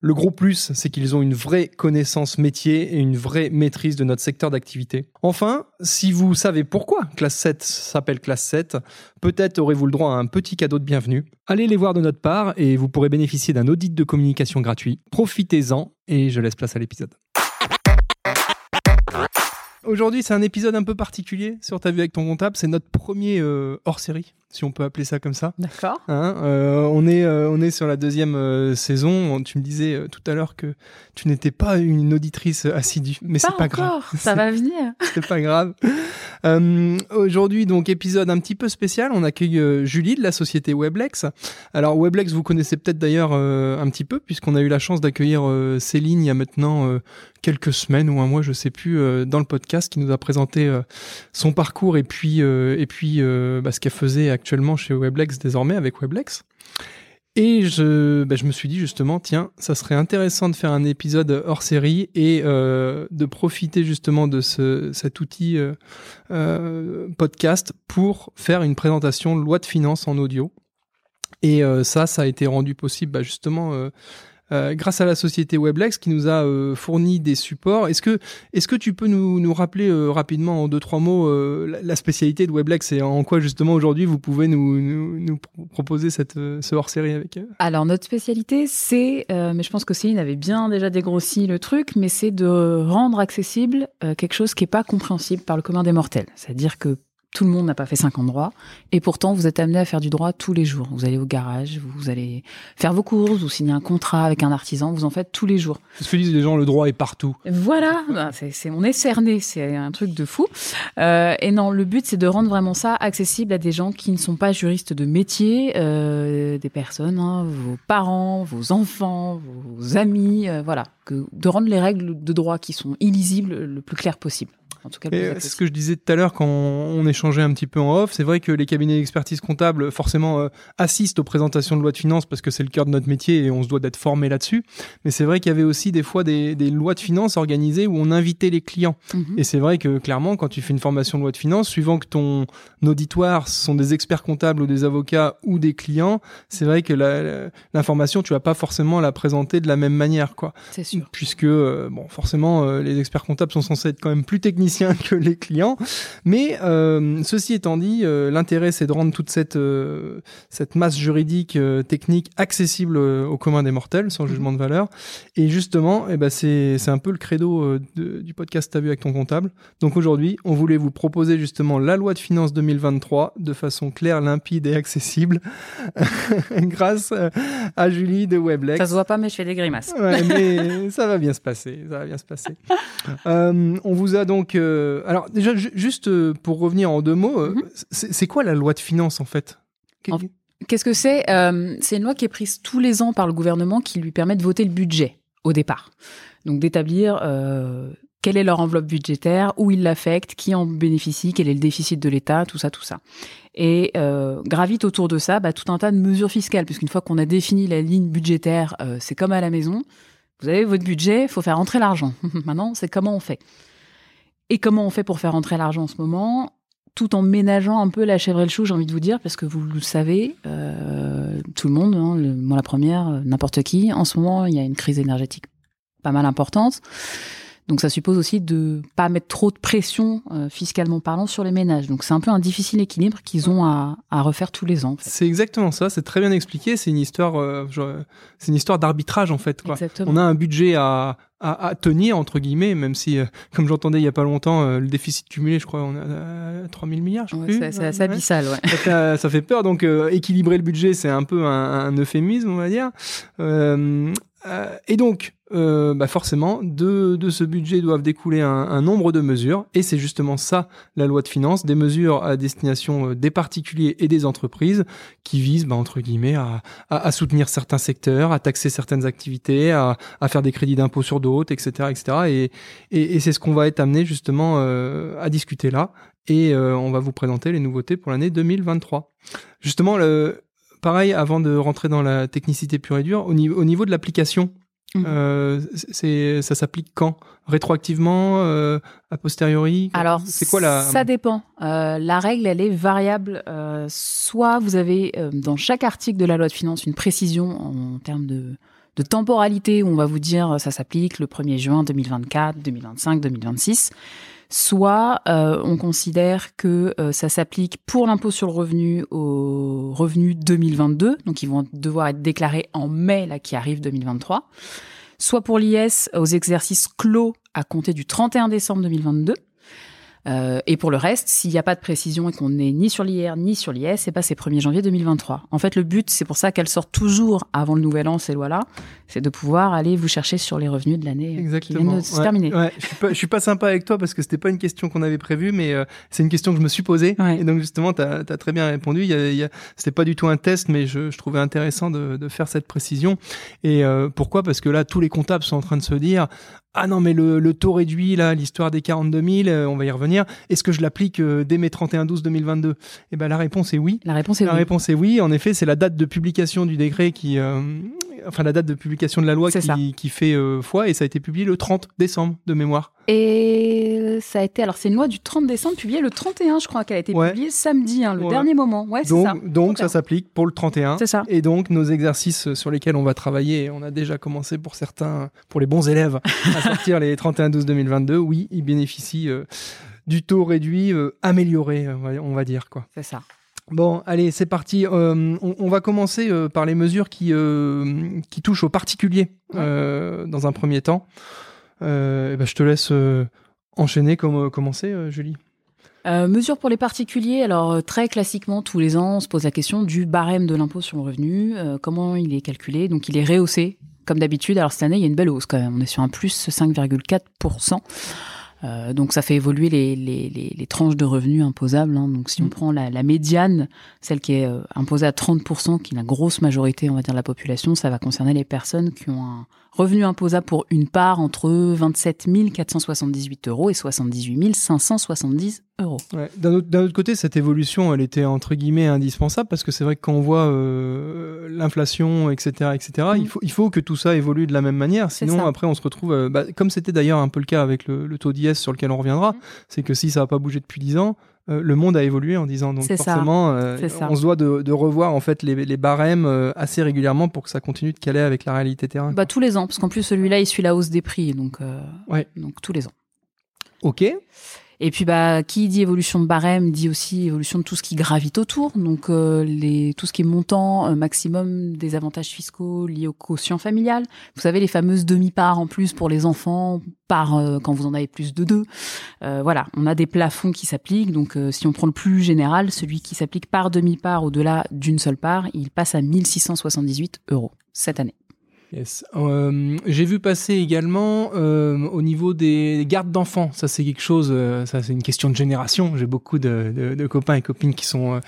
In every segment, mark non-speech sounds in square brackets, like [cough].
Le gros plus, c'est qu'ils ont une vraie connaissance métier et une vraie maîtrise de notre secteur d'activité. Enfin, si vous savez pourquoi Classe 7 s'appelle Classe 7, peut-être aurez-vous le droit à un petit cadeau de bienvenue. Allez les voir de notre part et vous pourrez bénéficier d'un audit de communication gratuit. Profitez-en et je laisse place à l'épisode. Aujourd'hui, c'est un épisode un peu particulier sur Ta vue avec ton comptable. C'est notre premier euh, hors série si on peut appeler ça comme ça. D'accord. Hein, euh, on, est, euh, on est sur la deuxième euh, saison. Tu me disais tout à l'heure que tu n'étais pas une auditrice assidue, mais c'est pas grave. Ça va venir. [laughs] c'est pas grave. Aujourd'hui, donc épisode un petit peu spécial. On accueille Julie de la société Weblex. Alors Weblex, vous connaissez peut-être d'ailleurs un petit peu puisqu'on a eu la chance d'accueillir Céline il y a maintenant quelques semaines ou un mois, je sais plus, dans le podcast qui nous a présenté son parcours et puis et puis bah, ce qu'elle faisait actuellement chez Weblex désormais avec Weblex. Et je, bah, je me suis dit justement, tiens, ça serait intéressant de faire un épisode hors série et euh, de profiter justement de ce, cet outil euh, euh, podcast pour faire une présentation loi de finances en audio. Et ça, ça a été rendu possible bah, justement euh, grâce à la société Weblex qui nous a euh, fourni des supports. Est-ce que, est-ce que tu peux nous, nous rappeler euh, rapidement en deux trois mots euh, la, la, spécialité de Weblex et en quoi justement aujourd'hui vous pouvez nous, nous, nous proposer cette, euh, ce hors-série avec eux? Alors notre spécialité, c'est, mais je pense que Céline avait bien déjà dégrossi le truc, mais c'est de rendre accessible quelque chose qui est pas compréhensible par le commun des mortels. C'est-à-dire que tout le monde n'a pas fait 50 droits, et pourtant vous êtes amené à faire du droit tous les jours. Vous allez au garage, vous allez faire vos courses, vous signez un contrat avec un artisan, vous en faites tous les jours. Ce que disent les gens, le droit est partout. Voilà, bah, c'est, c'est, on est cerné, c'est un truc de fou. Euh, et non, le but c'est de rendre vraiment ça accessible à des gens qui ne sont pas juristes de métier, euh, des personnes, hein, vos parents, vos enfants, vos amis, euh, voilà, que, de rendre les règles de droit qui sont illisibles le plus clair possible. En tout cas, c'est ce que je disais tout à l'heure quand on échangeait un petit peu en off. C'est vrai que les cabinets d'expertise comptable, forcément, euh, assistent aux présentations de lois de finances parce que c'est le cœur de notre métier et on se doit d'être formé là-dessus. Mais c'est vrai qu'il y avait aussi des fois des, des, lois de finances organisées où on invitait les clients. Mhm. Et c'est vrai que clairement, quand tu fais une formation de loi de finances, suivant que ton auditoire sont des experts comptables ou des avocats ou des clients, c'est vrai que l'information, tu vas pas forcément la présenter de la même manière, quoi. Puisque, euh, bon, forcément, euh, les experts comptables sont censés être quand même plus techniciens que les clients. Mais euh, ceci étant dit, l'intérêt c'est de rendre toute cette cette masse juridique technique accessible au commun des mortels, sans jugement de valeur. Et justement, eh ben c'est un peu le credo de, du podcast T'as vu avec ton comptable. Donc aujourd'hui, on voulait vous proposer justement la loi de finances 2023 de façon claire, limpide et accessible, [laughs] grâce à Julie de Weblex. Ça se voit pas, mais je fais des grimaces. Ouais, mais [laughs] ça va bien se passer. Ça va bien se passer. [laughs] Euh, on vous a donc. Euh, alors déjà, juste euh, pour revenir en deux mots, mm -hmm. c'est quoi la loi de finances en fait? Qu'est-ce que c'est? C'est une loi qui est prise tous les ans par le gouvernement qui lui permet de voter le budget au départ. Donc d'établir quelle est leur enveloppe budgétaire, où ils l'affectent, qui en bénéficie, quel est le déficit de l'État, tout ça, tout ça. Et euh, gravite autour de ça bah, tout un tas de mesures fiscales, puisqu'une fois qu'on a défini la ligne budgétaire, euh, c'est comme à la maison. Vous avez votre budget, il faut faire rentrer l'argent. [laughs] Maintenant, c'est comment on fait. Et comment on fait pour faire rentrer l'argent en ce moment? Tout en ménageant un peu la chèvre et le chou, j'ai envie de vous dire, parce que vous le savez, euh, tout le monde, hein, moi la première, euh, n'importe qui. En ce moment, il y a une crise énergétique pas mal importante. Donc ça suppose aussi de pas mettre trop de pression euh, fiscalement parlant sur les ménages. Donc c'est un peu un difficile équilibre qu'ils ont à, à refaire tous les ans. en fait. C'est exactement ça, c'est très bien expliqué. C'est une histoire, euh, c'est une histoire d'arbitrage en fait. Quoi. On a un budget à, à, à tenir entre guillemets, même si, euh, comme j'entendais il y a pas longtemps, euh, le déficit cumulé, je crois, on a à 3000 milliards. Je sais Ouais, c'est- Ouais. abyssal, ouais. ça, fait, ça fait peur. Donc euh, équilibrer le budget, c'est un peu un, un euphémisme, on va dire. Euh, euh, et donc, euh, bah forcément, de, de ce budget doivent découler un, un nombre de mesures, et c'est justement ça la loi de finances, des mesures à destination euh, des particuliers et des entreprises qui visent, bah, entre guillemets, à, à, à soutenir certains secteurs, à taxer certaines activités, à, à faire des crédits d'impôt sur d'autres, etc., etc. Et, et, et c'est ce qu'on va être amené justement euh, à discuter là et euh, on va vous présenter les nouveautés pour l'année 2023. Justement, le, pareil, avant de rentrer dans la technicité pure et dure, au, niveau au niveau de l'application, Mhm. euh, c'est, ça s'applique quand? Rétroactivement euh, A posteriori? Alors, c'est quoi la... Ça dépend. Euh, la règle, elle est variable. Soit vous avez dans chaque article de la loi de finances une précision en termes de, de temporalité où on va vous dire ça s'applique le 1er juin 2024, 2025, 2026. Soit euh, on considère que euh, ça s'applique pour l'impôt sur le revenu au revenu 2022, donc ils vont devoir être déclarés en mai là qui arrive 2023. Soit pour l'IS aux exercices clos à compter du 31 décembre 2022. Euh, et pour le reste, s'il n'y a pas de précision et qu'on n'est ni sur l'IR ni sur l'IS, c'est pas c'est 1er janvier 2023. En fait, le but, c'est pour ça qu'elles sortent toujours avant le nouvel an, ces lois-là, c'est de pouvoir aller vous chercher sur les revenus de l'année euh, qui Exactement. viennent de se Ouais, terminer. ouais. Je suis pas, je suis pas sympa avec toi parce que c'était pas une question qu'on avait prévue, mais euh, c'est une question que je me suis posée. Ouais. Et donc justement, tu as, très bien répondu. Il y a, il y a- c'était pas du tout un test, mais je, je trouvais intéressant de, de faire cette précision. Et euh, pourquoi? Parce que là, tous les comptables sont en train de se dire. Ah non, mais le, le taux réduit, là, l'histoire des 42 000, euh, on va y revenir. Est-ce que je l'applique euh, dès mes 31-12-2022 Eh ben, la réponse est oui. La réponse est La oui. réponse est oui. En effet, c'est la date de publication du décret qui, euh, enfin la date de publication de la loi qui, qui fait foi et ça a été publié le 30 décembre de mémoire. Et ça a été, alors c'est une loi du 30 décembre, publiée le 31, je crois qu'elle a été Ouais. publiée samedi, hein, le Ouais. dernier moment. Ouais, c'est Donc, ça. donc ça 31. s'applique pour le 31. C'est ça. Et donc nos exercices sur lesquels on va travailler, on a déjà commencé pour certains, pour les bons élèves, [laughs] à sortir les 31-12-2022. Oui, ils bénéficient euh, du taux réduit euh, amélioré, euh, on va- dire quoi. C'est ça. Bon, allez, c'est parti. Euh, on, on va commencer euh, par les mesures qui, euh, qui touchent aux particuliers euh, dans un premier temps. Euh, eh ben, je te laisse euh, enchaîner, comme, commencer, euh, Julie. Euh, mesures pour les particuliers. Alors, très classiquement, tous les ans, on se pose la question du barème de l'impôt sur le revenu. euh, comment il est calculé? Donc, il est rehaussé, comme d'habitude. Alors, cette année, il y a une belle hausse quand même. On est sur un plus 5,4%. Euh, donc, ça fait évoluer les, les, les, les tranches de revenus imposables. hein. Donc, si on Mm. prend la, la médiane, celle qui est euh, imposée à 30%, qui est la grosse majorité, on va dire, de la population, ça va concerner les personnes qui ont un revenu imposable pour une part entre 27 478 euros et 78 570 euros. Ouais. D'un autre, côté, cette évolution, elle était entre guillemets indispensable parce que c'est vrai que quand on voit euh, l'inflation, etc., etc., Mm. il, faut, il faut que tout ça évolue de la même manière. Sinon, après, on se retrouve, euh, bah, comme c'était d'ailleurs un peu le cas avec le, le taux d'IS sur lequel on reviendra, Mm. c'est que si ça n'a pas bougé depuis 10 ans, euh, le monde a évolué en 10 ans. Donc forcément, euh, on se doit de, de revoir en fait les, les barèmes euh, assez régulièrement pour que ça continue de caler avec la réalité terrain. Bah, tous les ans, parce qu'en plus, celui-là, il suit la hausse des prix. Donc, Ouais. donc tous les ans. Ok. Et puis, bah, qui dit évolution de barème dit aussi évolution de tout ce qui gravite autour. Donc, euh, les, tout ce qui est montant euh, maximum des avantages fiscaux liés au quotient familial. Vous savez, les fameuses demi-parts en plus pour les enfants, par euh, quand vous en avez plus de deux. Euh, voilà, on a des plafonds qui s'appliquent. Donc, si on prend le plus général, celui qui s'applique par demi-part au-delà d'une seule part, il passe à 1678 euros cette année. Yes. Euh, J'ai vu passer également euh, au niveau des gardes d'enfants. Ça, c'est quelque chose. euh, ça, c'est une question de génération. J'ai beaucoup de, de- de copains et copines qui sont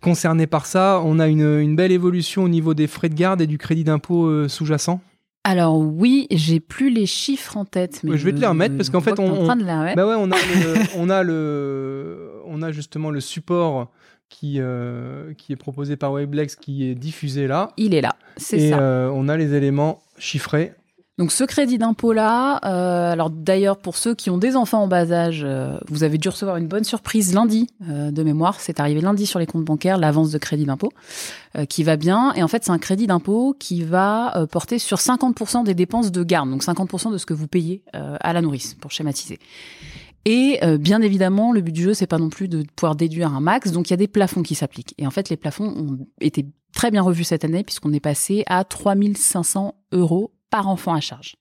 concernés par ça. On a une, une belle évolution au niveau des frais de garde et du crédit d'impôt sous-jacent. Alors oui, j'ai plus les chiffres en tête, mais je vais te les remettre, parce qu'en fait, que t'es on- en train de les remettre. Bah ouais, on a le, on a le, on a justement le support qui euh, qui est proposé par Weblex qui est diffusé là. Il est là, c'est ça. euh, on a les éléments chiffrés. Donc ce crédit d'impôt là, euh, alors d'ailleurs pour ceux qui ont des enfants en bas âge, euh, vous avez dû recevoir une bonne surprise lundi de mémoire. C'est arrivé lundi sur les comptes bancaires l'avance de crédit d'impôt qui va bien. Et en fait c'est un crédit d'impôt qui va porter sur 50% des dépenses de garde, donc 50% de ce que vous payez à la nourrice pour schématiser. Et euh, bien évidemment, le but du jeu, c'est pas non plus de pouvoir déduire un max. Donc il y a des plafonds qui s'appliquent. Et en fait, les plafonds ont été très bien revus cette année puisqu'on est passé à 3500 euros par enfant à charge.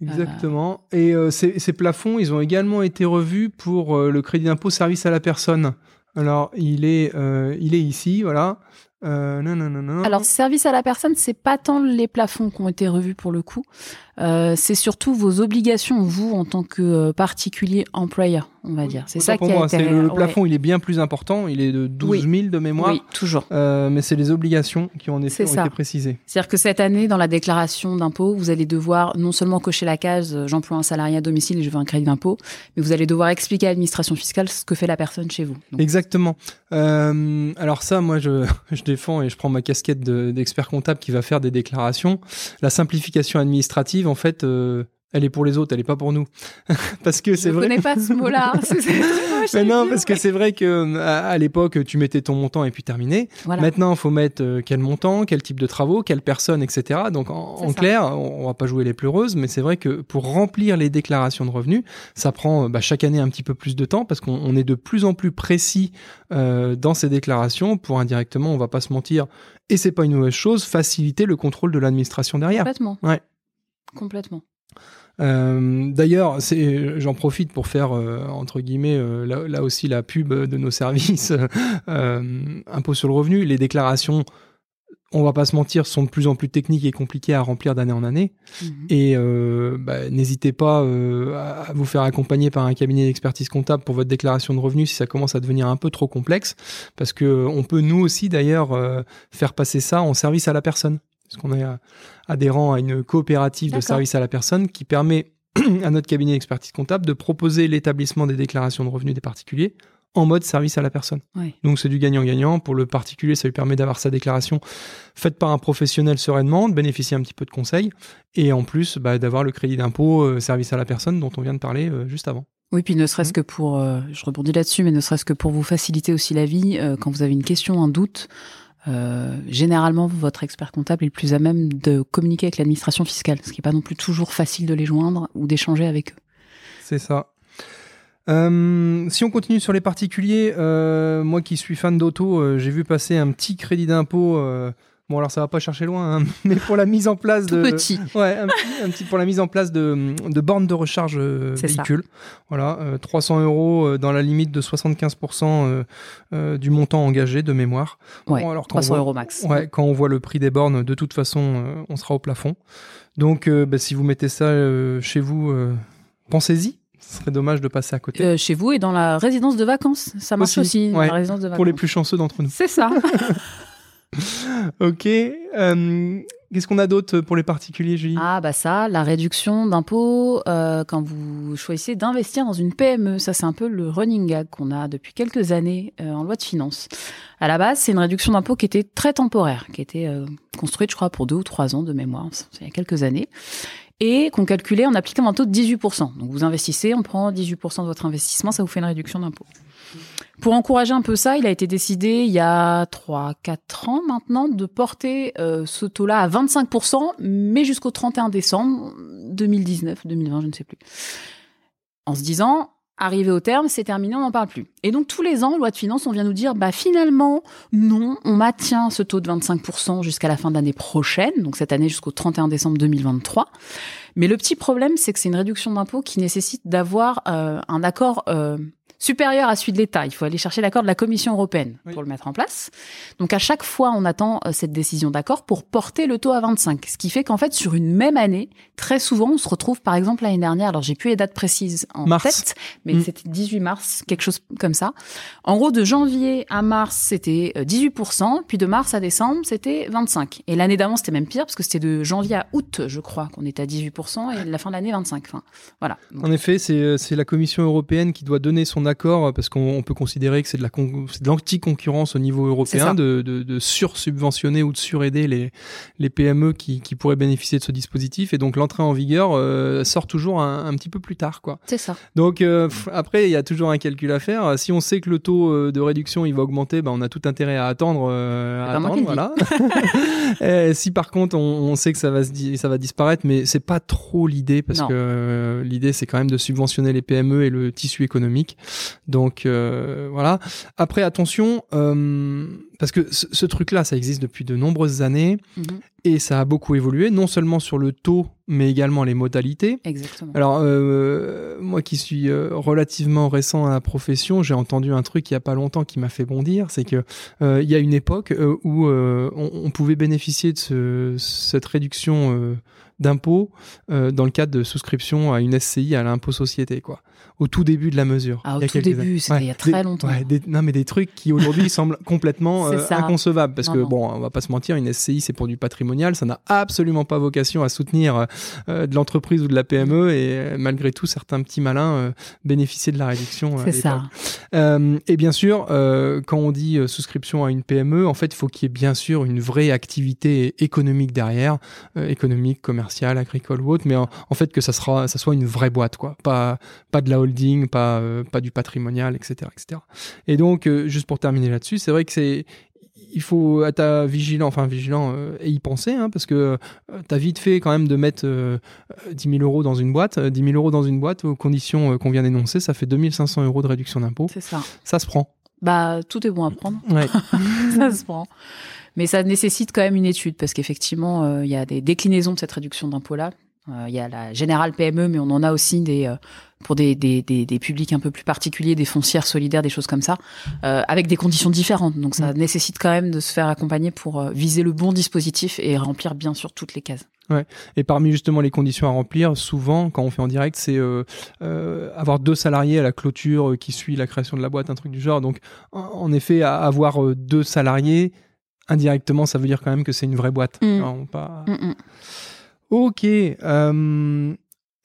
Exactement. Et euh, ces, ces plafonds, ils ont également été revus pour euh, le crédit d'impôt service à la personne. Alors, il est, euh, il est ici, voilà. Euh, non, non, non, non. Alors, service à la personne, c'est pas tant les plafonds qui ont été revus pour le coup. Euh, c'est surtout vos obligations, vous, en tant que euh, particulier employeur, on va dire. C'est ça pour qui a moi, été. c'est le, le ouais. plafond, il est bien plus important. Il est de 12 000 de mémoire. Oui, toujours. Euh, mais c'est les obligations qui en effet ont ça. été précisées. C'est-à-dire que cette année, dans la déclaration d'impôt, vous allez devoir non seulement cocher la case euh, j'emploie un salarié à domicile et je veux un crédit d'impôt, mais vous allez devoir expliquer à l'administration fiscale ce que fait la personne chez vous. Donc, Exactement. Euh, alors ça, moi, je, [laughs] je défends et je prends ma casquette de- d'expert comptable qui va faire des déclarations. La simplification administrative, en fait, euh, elle est pour les autres, elle est pas pour nous. [laughs] Parce que je c'est vrai. connais pas ce [laughs] mot-là. [laughs] Mais non, parce que c'est vrai que à, à l'époque, tu mettais ton montant et puis terminé. Voilà. Maintenant, il faut mettre euh, quel montant, quel type de travaux, quelle personne, etc. Donc, en, clair, on, on va pas jouer les pleureuses, mais c'est vrai que pour remplir les déclarations de revenus, ça prend euh, bah, chaque année un petit peu plus de temps parce qu'on on est de plus en plus précis euh, dans ces déclarations pour indirectement, on va pas se mentir, et c'est pas une mauvaise chose, faciliter le contrôle de l'administration derrière. Complètement. Ouais. Complètement. Euh, D'ailleurs, j'en profite pour faire euh, entre guillemets euh, là, là aussi la pub de nos services [laughs] impôt sur le revenu. Les déclarations, on va pas se mentir, sont de plus en plus techniques et compliquées à remplir d'année en année. Mhm. Et bah, n'hésitez pas à vous faire accompagner par un cabinet d'expertise comptable pour votre déclaration de revenus si ça commence à devenir un peu trop complexe, parce que euh, on peut nous aussi d'ailleurs faire passer ça en service à la personne, parce qu'on est adhérent à une coopérative de service à la personne qui permet [clears throat] à notre cabinet d'expertise comptable de proposer l'établissement des déclarations de revenus des particuliers en mode service à la personne. Donc c'est du gagnant-gagnant. Pour le particulier, ça lui permet d'avoir sa déclaration faite par un professionnel sereinement, de bénéficier un petit peu de conseils, et en plus bah, d'avoir le crédit d'impôt euh, service à la personne dont on vient de parler euh, juste avant. Oui, puis ne serait-ce Mhm. que pour, euh, je rebondis là-dessus, mais ne serait-ce que pour vous faciliter aussi la vie, quand vous avez une question, un doute, euh, généralement, votre expert comptable est le plus à même de communiquer avec l'administration fiscale, ce qui n'est pas non plus toujours facile de les joindre ou d'échanger avec eux. C'est ça. Euh, si on continue sur les particuliers, euh, moi qui suis fan d'auto, j'ai vu passer un petit crédit d'impôt. Euh, bon alors ça va pas chercher loin, hein, [laughs] mais pour la mise en place Tout de petit. Ouais, un petit, un petit pour la mise en place de, de bornes de recharge euh, ça. véhicule. Voilà, euh, 300 euros euh, dans la limite de 75% euh, euh, du montant engagé de mémoire. Ouais, Bon, alors, quand on 300 voit- euros max. Ouais, quand on voit le prix des bornes, de toute façon, euh, on sera au plafond. Donc, euh, bah, si vous mettez ça euh, chez vous, euh, pensez-y. Ce serait dommage de passer à côté. Euh, chez vous et dans la résidence de vacances. Ça marche Aussi, aussi, ouais. la résidence de vacances. pour les plus chanceux d'entre nous. C'est ça. [laughs] [laughs] Ok. euh, Qu'est-ce qu'on a d'autre pour les particuliers, Julie? Ah bah ça, la réduction d'impôt euh, quand vous choisissez d'investir dans une PME, ça c'est un peu le running gag qu'on a depuis quelques années euh, en loi de finances. À la base, c'est une réduction d'impôt qui était très temporaire, qui était construite, je crois, pour deux ou trois ans de mémoire, il y a quelques années, et qu'on calculait en appliquant un taux de 18%. Donc vous investissez, on prend 18% de votre investissement, ça vous fait une réduction d'impôt. Pour encourager un peu ça, il a été décidé il y a 3-4 ans maintenant de porter euh, ce taux-là à 25%, mais jusqu'au 31 décembre 2019, 2020, je ne sais plus. En se disant, arrivé au terme, c'est terminé, on n'en parle plus. Et donc tous les ans, loi de finances, on vient nous dire, bah finalement, non, on maintient ce taux de 25% jusqu'à la fin de l'année prochaine, donc cette année jusqu'au 31 décembre 2023. Mais le petit problème, c'est que c'est une réduction d'impôt qui nécessite d'avoir euh, un accord euh, supérieur à celui de l'État. Il faut aller chercher l'accord de la Commission européenne Oui. pour le mettre en place. Donc à chaque fois, on attend euh, cette décision d'accord pour porter le taux à 25. Ce qui fait qu'en fait, sur une même année, très souvent, on se retrouve, par exemple, l'année dernière, alors j'ai plus les dates précises en Mars. tête, mais Mm. c'était 18 mars, quelque chose comme ça. En gros, de janvier à mars, c'était euh, 18%, puis de mars à décembre, c'était 25. Et l'année d'avant, c'était même pire, parce que c'était de janvier à août, je crois, qu'on était à 18%, et la fin de l'année, 25. Enfin, voilà. Donc, En effet, c'est euh, c'est la Commission européenne qui doit donner son d'accord parce qu'on on peut considérer que c'est de l'anti-concurrence au niveau européen de, de, de sur-subventionner ou de suraider les, les PME qui, qui pourraient bénéficier de ce dispositif. Et donc l'entrée en vigueur euh, sort toujours un, un petit peu plus tard. quoi. C'est ça. Donc euh, après, il y a toujours un calcul à faire. Si on sait que le taux euh, de réduction il va augmenter, ben, on a tout intérêt à attendre. euh, à attendre voilà. [laughs] Et si par contre on, on sait que ça va, se di- ça va disparaître, mais c'est pas trop l'idée parce Non. que l'idée c'est quand même de subventionner les PME et le tissu économique. Donc euh, voilà. Après attention, euh, parce que ce, ce truc-là, ça existe depuis de nombreuses années Mhm. et ça a beaucoup évolué, non seulement sur le taux, mais également les modalités. Exactement. Alors, euh, moi qui suis relativement récent à la profession, j'ai entendu un truc il y a pas longtemps qui m'a fait bondir, c'est que il y a une époque où on, on pouvait bénéficier de ce- cette réduction d'impôt euh, dans le cadre de souscription à une SCI à l'impôt société, quoi. Au tout début de la mesure. Ah, au il y a tout début, c'était il y a très des- longtemps. ouais, des- non, mais des trucs qui aujourd'hui [laughs] semblent complètement euh, inconcevables. Parce Non, que, non. bon, on va pas se mentir, une SCI, c'est pour du patrimonial. Ça n'a absolument pas vocation à soutenir euh, de l'entreprise ou de la PME. Et euh, malgré tout, certains petits malins euh, bénéficiaient de la réduction. C'est ça. et bien sûr, quand on dit souscription à une PME, en fait, il faut qu'il y ait bien sûr une vraie activité économique derrière, économique, commerciale, agricole ou autre, mais en, en fait que ça sera, ça soit une vraie boîte, quoi, pas pas de la holding, pas euh, pas du patrimonial, etc., etc. Et donc, euh, juste pour terminer là-dessus, c'est vrai que c'est il faut être vigilant, enfin vigilant euh, et y penser, hein, parce que euh, t'as vite fait quand même de mettre euh, 10 000 euros dans une boîte. Euh, 10 000 euros dans une boîte, aux conditions qu'on vient d'énoncer, ça fait 2500 euros de réduction d'impôt. C'est ça. Ça se prend. Bah, tout est bon à prendre. Ouais. [laughs] ça se prend. Mais ça nécessite quand même une étude parce qu'effectivement, euh, il y a des déclinaisons de cette réduction d'impôt-là. Euh, Il y a la générale PME, mais on en a aussi des euh, pour des, des, des, des publics un peu plus particuliers, des foncières solidaires, des choses comme ça, avec des conditions différentes. Donc ça nécessite quand même de se faire accompagner pour viser le bon dispositif et remplir bien sûr toutes les cases. Et parmi justement les conditions à remplir, souvent quand on fait en direct, c'est euh, euh, avoir deux salariés à la clôture qui suit la création de la boîte, un truc du genre. Donc en, effet, avoir deux salariés, indirectement, ça veut dire quand même que c'est une vraie boîte. Mm. Non, pas... Mm, mm. Ok. euh,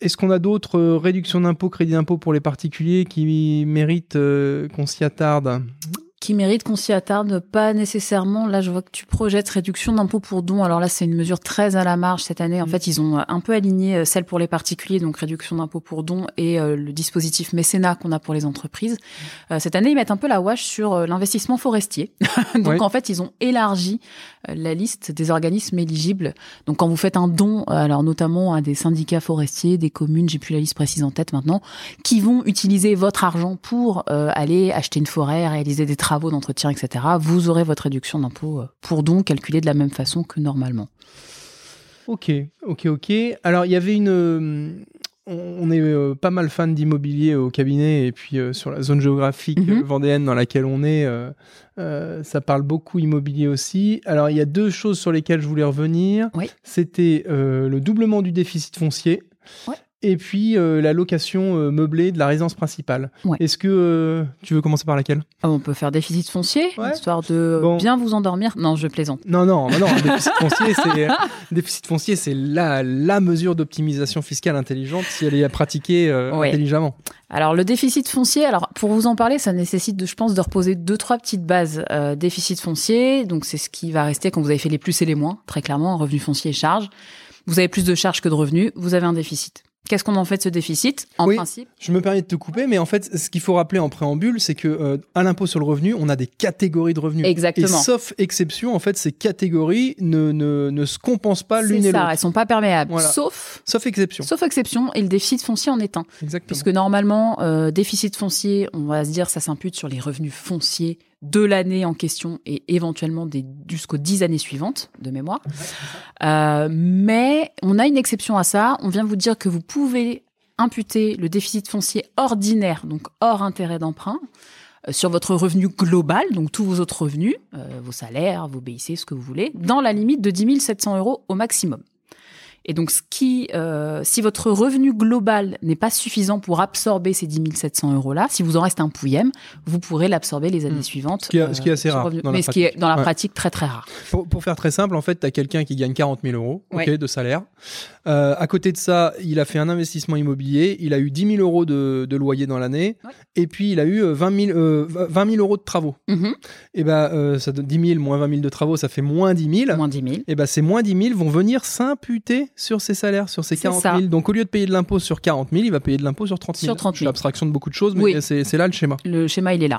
Est-ce qu'on a d'autres réductions d'impôts, crédits d'impôt pour les particuliers qui méritent euh, qu'on s'y attarde? Qui mérite qu'on s'y attarde, pas nécessairement. Là, je vois que tu projettes réduction d'impôt pour dons. Alors là, c'est une mesure très à la marge cette année. En Mm. fait, ils ont un peu aligné euh, celle pour les particuliers, donc réduction d'impôt pour dons, et euh, le dispositif mécénat qu'on a pour les entreprises. Euh, cette année, ils mettent un peu la wash sur euh, l'investissement forestier. [laughs] donc en fait, ils ont élargi euh, la liste des organismes éligibles. Donc quand vous faites un don, euh, alors notamment à des syndicats forestiers, des communes, j'ai plus la liste précise en tête maintenant, qui vont utiliser votre argent pour euh, aller acheter une forêt, réaliser des travaux d'entretien, etc., vous aurez votre réduction d'impôt euh, pour don calculée de la même façon que normalement. Ok, ok, ok. Alors, il y avait une. euh, on est euh, pas mal fan d'immobilier au cabinet et puis sur la zone géographique Mhm. vendéenne dans laquelle on est, ça parle beaucoup immobilier aussi. Alors, il y a deux choses sur lesquelles je voulais revenir. Oui. C'était le doublement du déficit foncier. Ouais. Et puis euh, la location euh, meublée de la résidence principale. Ouais. Est-ce que euh, tu veux commencer par laquelle? Ah, On peut faire déficit foncier, Ouais. histoire de Bon. bien vous endormir. Non, je plaisante. Non, non, non, non. déficit foncier, c'est déficit foncier, c'est la, la mesure d'optimisation fiscale intelligente si elle est pratiquée euh, Ouais. intelligemment. Alors le déficit foncier, alors pour vous en parler, ça nécessite, de, je pense, de reposer deux trois petites bases. Euh, déficit foncier, donc c'est ce qui va rester quand vous avez fait les plus et les moins, très clairement, revenu foncier et charges. Vous avez plus de charges que de revenus, vous avez un déficit. Qu'est-ce qu'on en fait de ce déficit En Oui. principe, Je me permets de te couper, mais en fait, ce qu'il faut rappeler en préambule, c'est que euh, à l'impôt sur le revenu, on a des catégories de revenus. Exactement. Et sauf exception, en fait, ces catégories ne, ne, ne se compensent pas l'une c'est et ça, l'autre. elles sont pas perméables, Voilà. sauf Sauf exception. sauf exception, et le déficit foncier en est un. Exactement. Puisque normalement, euh, déficit foncier, on va se dire, ça s'impute sur les revenus fonciers de l'année en question et éventuellement des, jusqu'aux dix années suivantes de mémoire. Euh, mais on a une exception à ça. On vient vous dire que vous pouvez imputer le déficit foncier ordinaire, donc hors intérêt d'emprunt, euh, sur votre revenu global, donc tous vos autres revenus, euh, vos salaires, vos BIC, ce que vous voulez, dans la limite de 10 700 euros au maximum. Et donc, ce qui, euh, si votre revenu global n'est pas suffisant pour absorber ces 10 700 euros-là, si vous en reste un pouillème, vous pourrez l'absorber les années Mm. suivantes. Ce qui est- euh, ce qui est assez rare revenu. Mais ce qui est dans la Ouais. pratique très très rare. Pour, pour faire très simple, en fait, tu as quelqu'un qui gagne 40 000 euros de salaire. Euh, à côté de ça, il a fait un investissement immobilier. Il a eu 10 000 euros de, de loyer dans l'année. Ouais. Et puis, il a eu euh, 20 000, euh, 20 000 euros de travaux. Mhm. Et ben, ça donne 10 000 moins 20 000 de travaux, ça fait moins 10 000. Moins 10 000. Et ben, ces moins 10 000 vont venir s'imputer sur ses salaires, sur ses C'est 40 ça. 000. Donc, au lieu de payer de l'impôt sur 40 000, il va payer de l'impôt sur 30 000. Sur 30 000. Je fais abstraction de beaucoup de choses, mais Oui. c'est là le schéma. Le schéma, il est là.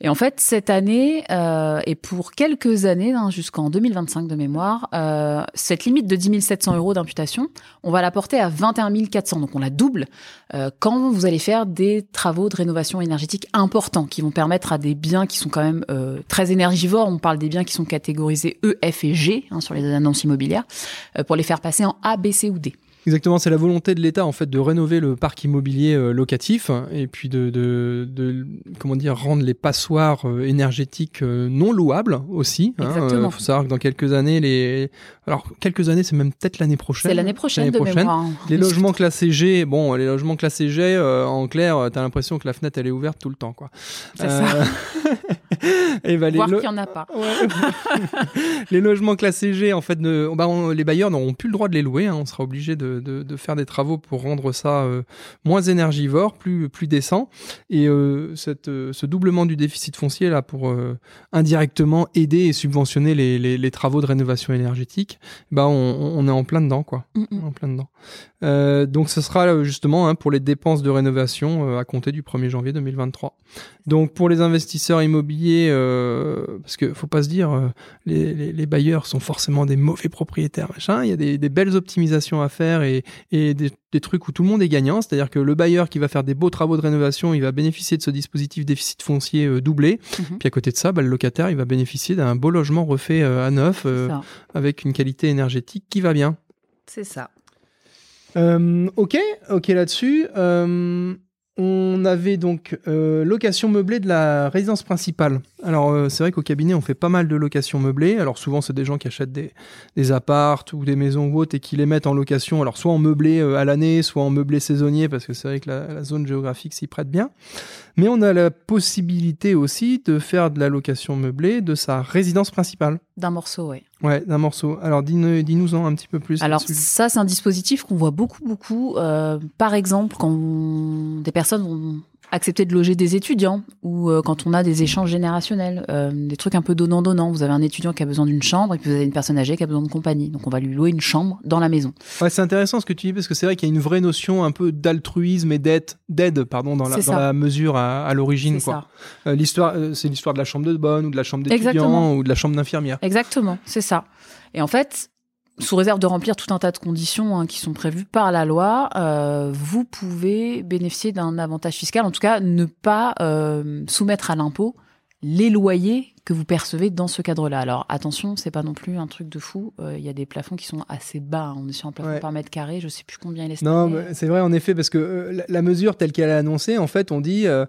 Et en fait, cette année, euh, et pour quelques années, hein, jusqu'en 2025 de mémoire, euh, cette limite de 10 700 euros d'imputation, on va la porter à 21 400. Donc on la double euh, quand vous allez faire des travaux de rénovation énergétique importants qui vont permettre à des biens qui sont quand même euh, très énergivores, on parle des biens qui sont catégorisés E, F et G hein, sur les annonces immobilières, euh, pour les faire passer en A, B, C ou D. Exactement, c'est la volonté de l'État en fait de rénover le parc immobilier euh, locatif hein, et puis de, de, de- comment dire rendre les passoires euh, énergétiques euh, non louables aussi. Il Exactement. faut savoir que dans quelques années, les alors quelques années, c'est même peut-être l'année prochaine. C'est l'année prochaine de L'année mémoire. hein. Les logements classés G, bon, les logements classés G, en clair, euh, t'as l'impression que la fenêtre elle est ouverte tout le temps, quoi. C'est ça. [laughs] et bah, les, Voir lo- qu'il n'y en a pas. Ouais. [laughs] les logements classés G, en fait, ne, bah, on- les bailleurs n'auront plus le droit de les louer. hein. On sera obligé de, de- de faire des travaux pour rendre ça euh, moins énergivore, plus, plus décent. Et euh, cette, euh, ce doublement du déficit foncier là pour indirectement aider et subventionner les, les- les travaux de rénovation énergétique, bah, on, on est en plein dedans, quoi. Mm, en plein dedans. Donc, ce sera justement hein, pour les dépenses de rénovation à compter du 1er janvier 2023. Donc, pour les investisseurs immobiliers, euh, parce que faut pas se dire, euh, les, les- les bailleurs sont forcément des mauvais propriétaires, machin. Il y a des, des belles optimisations à faire et, et des, des trucs où tout le monde est gagnant. C'est-à-dire que le bailleur qui va faire des beaux travaux de rénovation, il va bénéficier de ce dispositif déficit foncier euh, doublé. Mhm. Puis à côté de ça, bah, le locataire, il va bénéficier d'un beau logement refait euh, à neuf, euh, avec une qualité énergétique qui va bien. C'est ça. Euh, ok, ok là-dessus. On avait donc euh, location meublée de la résidence principale. Alors euh, c'est vrai qu'au cabinet on fait pas mal de locations meublées. Alors souvent c'est des gens qui achètent des, des appartes ou des maisons ou autres et qui les mettent en location. Alors soit en meublé euh, à l'année, soit en meublé saisonnier parce que c'est vrai que la, la zone géographique s'y prête bien. Mais on a la possibilité aussi de faire de la location meublée de sa résidence principale. D'un morceau, oui. Ouais, d'un morceau. Alors dis-nous dis-nous-en un petit peu plus. Alors ça, c'est un dispositif qu'on voit beaucoup, beaucoup. euh, par exemple, quand on- des personnes vont accepter de loger des étudiants ou euh, quand on a des échanges générationnels, euh, des trucs un peu donnant-donnant. Vous avez un étudiant qui a besoin d'une chambre et puis vous avez une personne âgée qui a besoin de compagnie. Donc on va lui louer une chambre dans la maison. Ouais, c'est intéressant ce que tu dis parce que c'est vrai qu'il y a une vraie notion un peu d'altruisme et d'aide, d'aide pardon, dans, la, dans mesure à, à l'origine. C'est quoi. ça. Euh, l'histoire, euh, c'est l'histoire de la chambre de bonne ou de la chambre d'étudiant ou de la chambre d'infirmière. Exactement, c'est ça. Et en fait, sous réserve de remplir tout un tas de conditions hein, qui sont prévues par la loi, euh, vous pouvez bénéficier d'un avantage fiscal, en tout cas ne pas euh, soumettre à l'impôt les loyers que vous percevez dans ce cadre-là. Alors attention, c'est pas non plus un truc de fou. Euh, Il y a des plafonds qui sont assez bas. hein. On est sur un plafond Ouais. par mètre carré. Je sais plus combien il est. Non, c'est vrai en effet parce que euh, la, la mesure telle qu'elle est annoncée, en fait, on dit euh,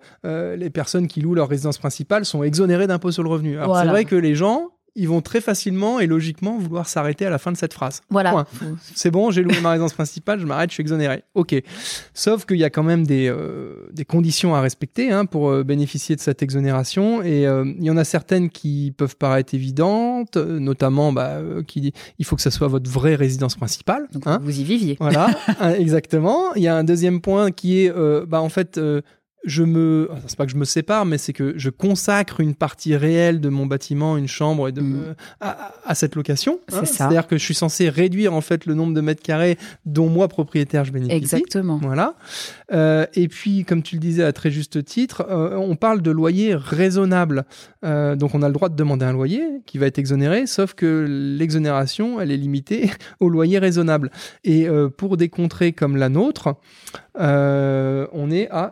les personnes qui louent leur résidence principale sont exonérées d'impôt sur le revenu. Alors c'est vrai que les gens, ils vont très facilement et logiquement vouloir s'arrêter à la fin de cette phrase. Voilà. C'est bon, j'ai loué ma résidence principale, je m'arrête, je suis exonéré. Ok. Sauf qu'il y a quand même des, euh, des conditions à respecter hein, pour euh, bénéficier de cette exonération. Et euh, il y en a certaines qui peuvent paraître évidentes, notamment bah, qui, il faut que ça soit votre vraie résidence principale. Donc hein. vous y viviez. Voilà, [laughs] hein, exactement. Il y a un deuxième point qui est, bah, en fait, je me, c'est pas que je me sépare, mais c'est que je consacre une partie réelle de mon bâtiment, une chambre, et de, euh, à, à cette location. C'est ça. C'est-à-dire que je suis censé réduire en fait le nombre de mètres carrés dont moi propriétaire je bénéficie. Exactement. Voilà. Euh, et puis, comme tu le disais à très juste titre, euh, on parle de loyer raisonnable. Euh, donc, on a le droit de demander un loyer qui va être exonéré, sauf que l'exonération, elle est limitée [laughs] au loyer raisonnable. Et euh, pour des contrées comme la nôtre, euh, on est à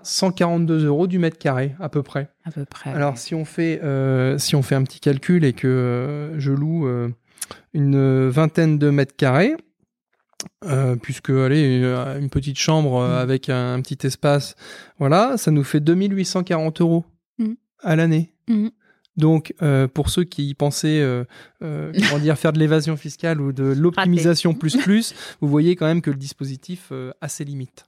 142 euros du mètre carré, à peu près. À peu près. Alors, si on fait, euh, si on fait un petit calcul et que euh, je loue euh, une vingtaine de mètres carrés, puisque allez, une, petite chambre Mm. avec un, un petit espace, voilà, ça nous fait 2840 euros Mm. à l'année. Mhm. Donc, euh, pour ceux qui pensaient, euh, euh, comment dire, faire de l'évasion fiscale ou de l'optimisation plus [laughs] plus, vous voyez quand même que le dispositif a ses limites.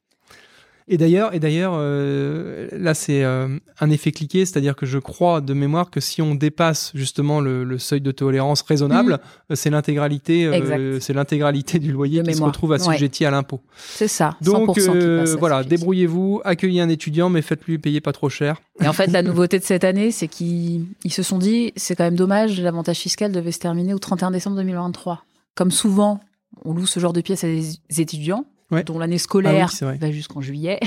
Et d'ailleurs, et d'ailleurs, euh, là c'est euh, un effet cliqué, c'est-à-dire que je crois de mémoire que si on dépasse justement le, le seuil de tolérance raisonnable, euh, c'est l'intégralité, euh, c'est l'intégralité du loyer De qui se retrouve assujetti à l'impôt. C'est ça. Donc 100% qui euh, passe à voilà, débrouillez-vous, accueillez un étudiant, mais faites-lui payer pas trop cher. Et en fait, la [laughs] nouveauté de cette année, c'est qu'ils ils se sont dit, c'est quand même dommage, l'avantage fiscal devait se terminer au 31 décembre 2023. Comme souvent, on loue ce genre de pièces à des étudiants, Ouais. dont l'année scolaire Ah oui, va jusqu'en juillet.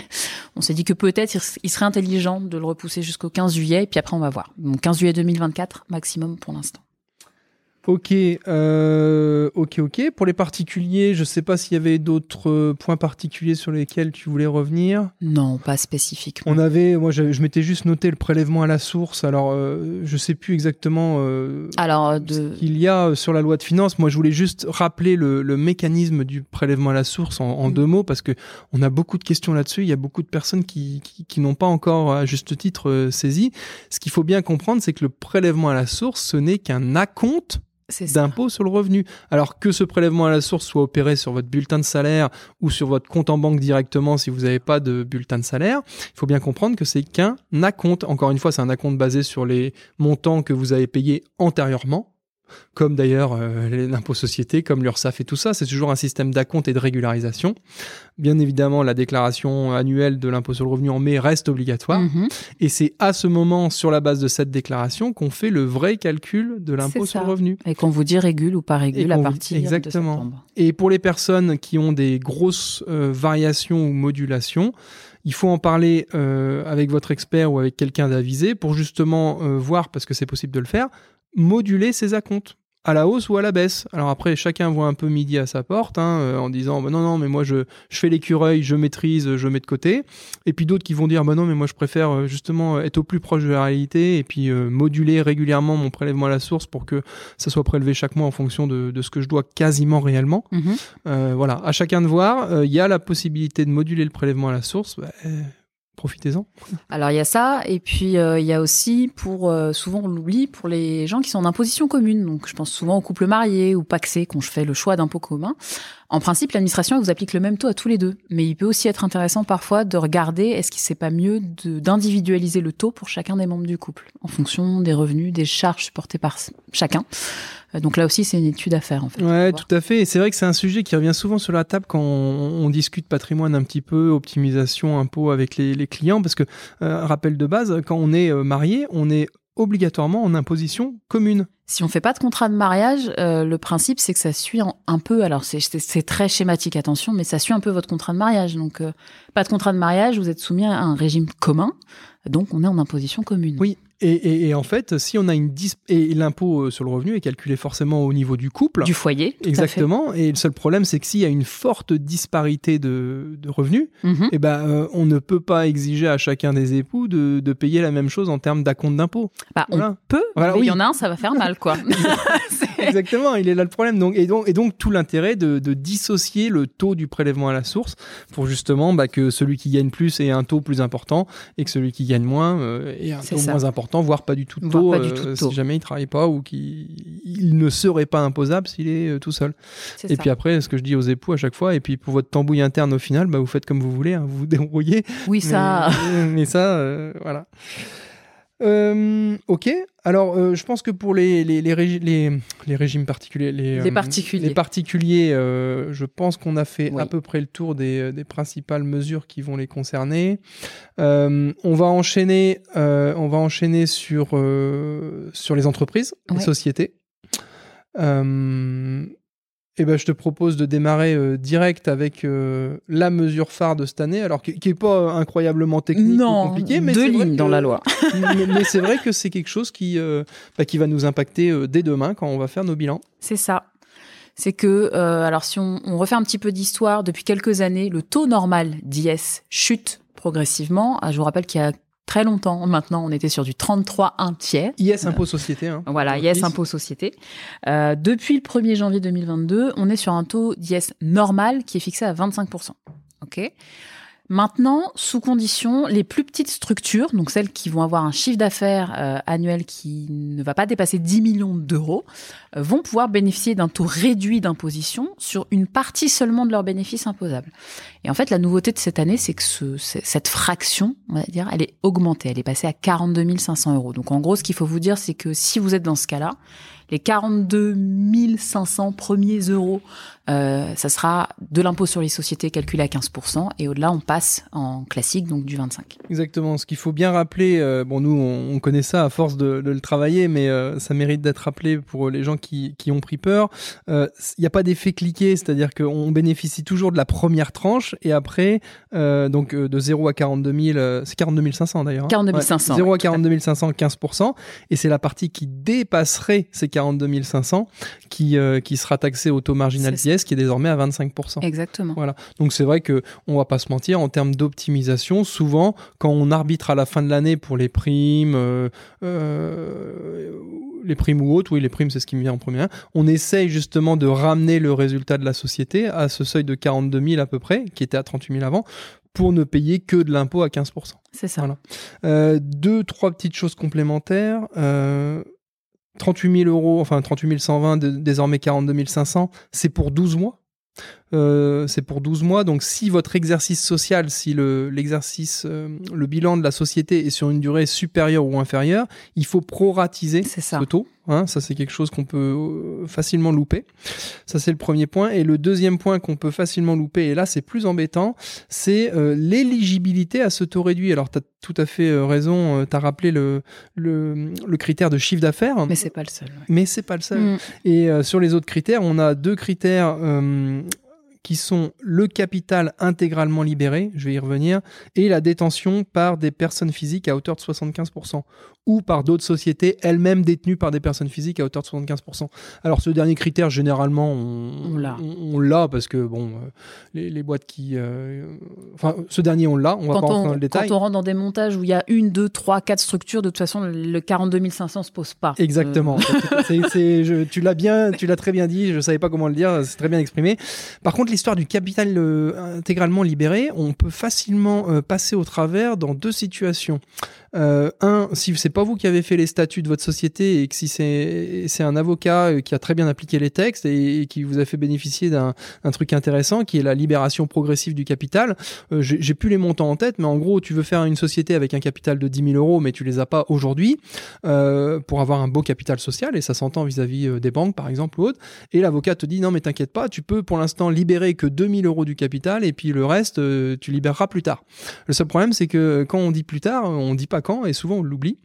On s'est dit que peut-être il serait intelligent de le repousser jusqu'au 15 juillet, et puis après on va voir. Donc 15 juillet 2024 maximum pour l'instant. Ok, euh, ok, ok. Pour les particuliers, je sais pas s'il y avait d'autres euh, points particuliers sur lesquels tu voulais revenir. Non, pas spécifiquement. On avait, moi, je, je m'étais juste noté le prélèvement à la source. Alors, euh, je sais plus exactement euh, Alors, ce de... qu'il y a euh, sur la loi de finances. Moi, je voulais juste rappeler le, le mécanisme du prélèvement à la source en, en Mm. deux mots parce que on a beaucoup de questions là-dessus. Il y a beaucoup de personnes qui, qui, qui n'ont pas encore, à juste titre, euh, saisi. Ce qu'il faut bien comprendre, c'est que le prélèvement à la source, ce n'est qu'un acompte. D'impôt sur le revenu. Alors que ce prélèvement à la source soit opéré sur votre bulletin de salaire ou sur votre compte en banque directement si vous n'avez pas de bulletin de salaire, il faut bien comprendre que c'est qu'un acompte. Encore une fois, c'est un acompte basé sur les montants que vous avez payés antérieurement. Comme d'ailleurs euh, l'impôt société, comme l'URSSAF et tout ça, c'est toujours un système d'acompte et de régularisation. Bien évidemment, la déclaration annuelle de l'impôt sur le revenu en mai reste obligatoire. Mhm. Et c'est à ce moment, sur la base de cette déclaration, qu'on fait le vrai calcul de l'impôt sur le revenu. Et qu'on vous dit régule ou pas régule à partir exactement. de septembre. Et pour les personnes qui ont des grosses euh, variations ou modulations, il faut en parler euh, avec votre expert ou avec quelqu'un d'avisé pour justement euh, voir, parce que c'est possible de le faire, moduler ses acomptes à la hausse ou à la baisse. Alors après, chacun voit un peu midi à sa porte, hein, euh, en disant bah non non mais moi je, je fais l'écureuil, je maîtrise, je mets de côté. Et puis d'autres qui vont dire bah non mais moi je préfère euh, justement être au plus proche de la réalité et puis euh, moduler régulièrement mon prélèvement à la source pour que ça soit prélevé chaque mois en fonction de, de ce que je dois quasiment réellement. Mhm. Euh, voilà, à chacun de voir. Euh, Il y a la possibilité de moduler le prélèvement à la source. Bah, euh, Profitez-en. Alors il y a ça, et puis euh, il y a aussi pour euh, souvent on l'oublie pour les gens qui sont en imposition commune. Donc je pense souvent aux couples mariés ou paxés quand je fais le choix d'impôt commun. En principe, l'administration vous applique le même taux à tous les deux, mais il peut aussi être intéressant parfois de regarder est-ce qu'il c'est pas mieux d'individualiser le taux pour chacun des membres du couple en fonction des revenus, des charges supportées par chacun. Euh, Donc là aussi c'est une étude à faire en fait. Ouais, tout à fait. Et c'est vrai que c'est un sujet qui revient souvent sur la table quand on, on discute patrimoine un petit peu, optimisation, impôt avec les, les clients. Parce que, euh, rappel de base, quand on est euh, marié, on est obligatoirement en imposition commune. Si on fait pas de contrat de mariage, euh, le principe c'est que ça suit en- un peu. Alors c'est- très schématique, attention, mais ça suit un peu votre contrat de mariage. Donc euh, pas de contrat de mariage, vous êtes soumis à un régime commun, donc on est en imposition commune. Oui. Et, et- et en fait, si on a une dis et l'impôt euh, sur le revenu est calculé forcément au niveau du couple. Du foyer. tout à fait. Exactement. Et le seul problème, c'est que s'il y a une forte disparité de, de revenus, eh ben, euh, on ne peut pas exiger à chacun des époux de, de payer la même chose en termes d'acompte d'impôt. Bah, on peut, Voilà, mais il oui. y en a un, ça va faire mal, quoi. [laughs] [laughs] Exactement, il est là le problème. Donc, et, donc, et donc tout l'intérêt de, de dissocier le taux du prélèvement à la source pour justement bah, que celui qui gagne plus ait un taux plus important et que celui qui gagne moins euh, ait un taux ça. moins important, voire pas du tout pas du tout de taux. si jamais il travaille pas ou qu'il il ne serait pas imposable s'il est euh, tout seul. Et ça. puis après, ce que je dis aux époux à chaque fois, et puis pour votre tambouille interne au final, bah, vous faites comme vous voulez, hein, vous vous [laughs] débrouillez. oui, ça. Mais, mais ça, euh, voilà. Euh, ok. Alors, euh, je pense que pour les, les, les, régi- les, les régimes particuliers, les, Les euh, particuliers. les particuliers, euh, je pense qu'on a fait Oui. à peu près le tour des, des principales mesures qui vont les concerner. On va enchaîner, on va enchaîner sur, sur les entreprises, les sociétés. Eh ben, je te propose de démarrer euh, direct avec euh, la mesure phare de cette année, alors qui n'est pas euh, incroyablement technique non, ou compliqué, mais deux lignes dans la loi. [laughs] mais mais c'est vrai que c'est quelque chose qui, euh, bah, qui va nous impacter dès demain quand on va faire nos bilans. C'est ça. C'est que, alors si on, on refait un petit peu d'histoire, depuis quelques années, le taux normal d'IS chute progressivement. Ah, je vous rappelle qu'il y a très longtemps, maintenant, on était sur du 33 1 tiers. IS impôt société. Hein, Voilà, IS impôt société. Euh, depuis le 1er janvier 2022, on est sur un taux d'IS normal qui est fixé à 25%. OK? Maintenant, sous condition, les plus petites structures, donc celles qui vont avoir un chiffre d'affaires euh, annuel qui ne va pas dépasser 10 millions d'euros, euh, vont pouvoir bénéficier d'un taux réduit d'imposition sur une partie seulement de leurs bénéfices imposables. Et en fait, la nouveauté de cette année, c'est que ce, cette fraction, on va dire, elle est augmentée. Elle est passée à 42 500 euros. Donc en gros, ce qu'il faut vous dire, c'est que si vous êtes dans ce cas-là, les 42 500 premiers euros, euh, ça sera de l'impôt sur les sociétés calculé à 15%, et au-delà, on passe en classique, donc du 25. Exactement. Ce qu'il faut bien rappeler, euh, bon, nous, on, connaît ça à force de, le travailler, mais euh, ça mérite d'être rappelé pour les gens qui, qui ont pris peur. Il n'y a pas d'effet cliqué, c'est-à-dire qu'on bénéficie toujours de la première tranche, et après, donc de 0 à 42 000, c'est 42 500 d'ailleurs. 42 500. 0 à 42 500, 15%, et c'est la partie qui dépasserait ces 42 500 qui, qui sera taxée au taux marginal qui est désormais à 25%. Exactement. Voilà. Donc c'est vrai que on va pas se mentir en termes d'optimisation. Souvent, quand on arbitre à la fin de l'année pour les primes, euh, euh, les primes ou autres, oui, les primes c'est ce qui me vient en premier. On essaye justement de ramener le résultat de la société à ce seuil de 42 000 à peu près, qui était à 38 000 avant, pour ne payer que de l'impôt à 15%. C'est ça. Voilà. Euh, deux, trois petites choses complémentaires. 38 000 euros, enfin 38 120, désormais 42 500, c'est pour 12 mois? Euh, c'est pour 12 mois. Donc, si votre exercice social, si l'exercice, euh, le, bilan de la société est sur une durée supérieure ou inférieure, il faut proratiser ce taux. Hein. ça, c'est quelque chose qu'on peut euh, facilement louper. Ça, c'est le premier point. Et le deuxième point qu'on peut facilement louper, et là, c'est plus embêtant, c'est l'éligibilité à ce taux réduit. Alors, tu as tout à fait raison. tu as rappelé le, le, critère de chiffre d'affaires. Mais c'est pas le seul. Mais c'est pas le seul. Mm. Et sur les autres critères, on a deux critères qui sont le capital intégralement libéré, je vais y revenir, et la détention par des personnes physiques à hauteur de 75% ou par d'autres sociétés elles-mêmes détenues par des personnes physiques à hauteur de 75%. Alors ce dernier critère, généralement, on, on l'a parce que bon, euh, les, boîtes qui, euh, enfin, ce dernier on l'a. On va pas rentrer dans le détail. Quand on rentre dans des montages où il y a une, deux, trois, quatre structures, de toute façon, le 42 500 se pose pas. Exactement. Euh. tu l'as bien, tu l'as très bien dit. Je savais pas comment le dire. C'est très bien exprimé. Par contre, l'histoire du capital intégralement libéré, on peut facilement passer au travers dans deux situations. Euh, un, si c'est pas vous qui avez fait les statuts de votre société et que si c'est un avocat euh, qui a très bien appliqué les textes et, qui vous a fait bénéficier d'un truc intéressant qui est la libération progressive du capital, euh, j'ai plus les montants en tête, mais en gros, tu veux faire une société avec un capital de 10 000 euros, mais tu les as pas aujourd'hui euh, pour avoir un beau capital social et ça s'entend vis-à-vis des banques par exemple ou autre. Et l'avocat te dit non mais t'inquiète pas, tu peux pour l'instant libérer que 2000 euros du capital et puis le reste tu libéreras plus tard. Le seul problème c'est que quand on dit plus tard, on dit pas et souvent on l'oublie.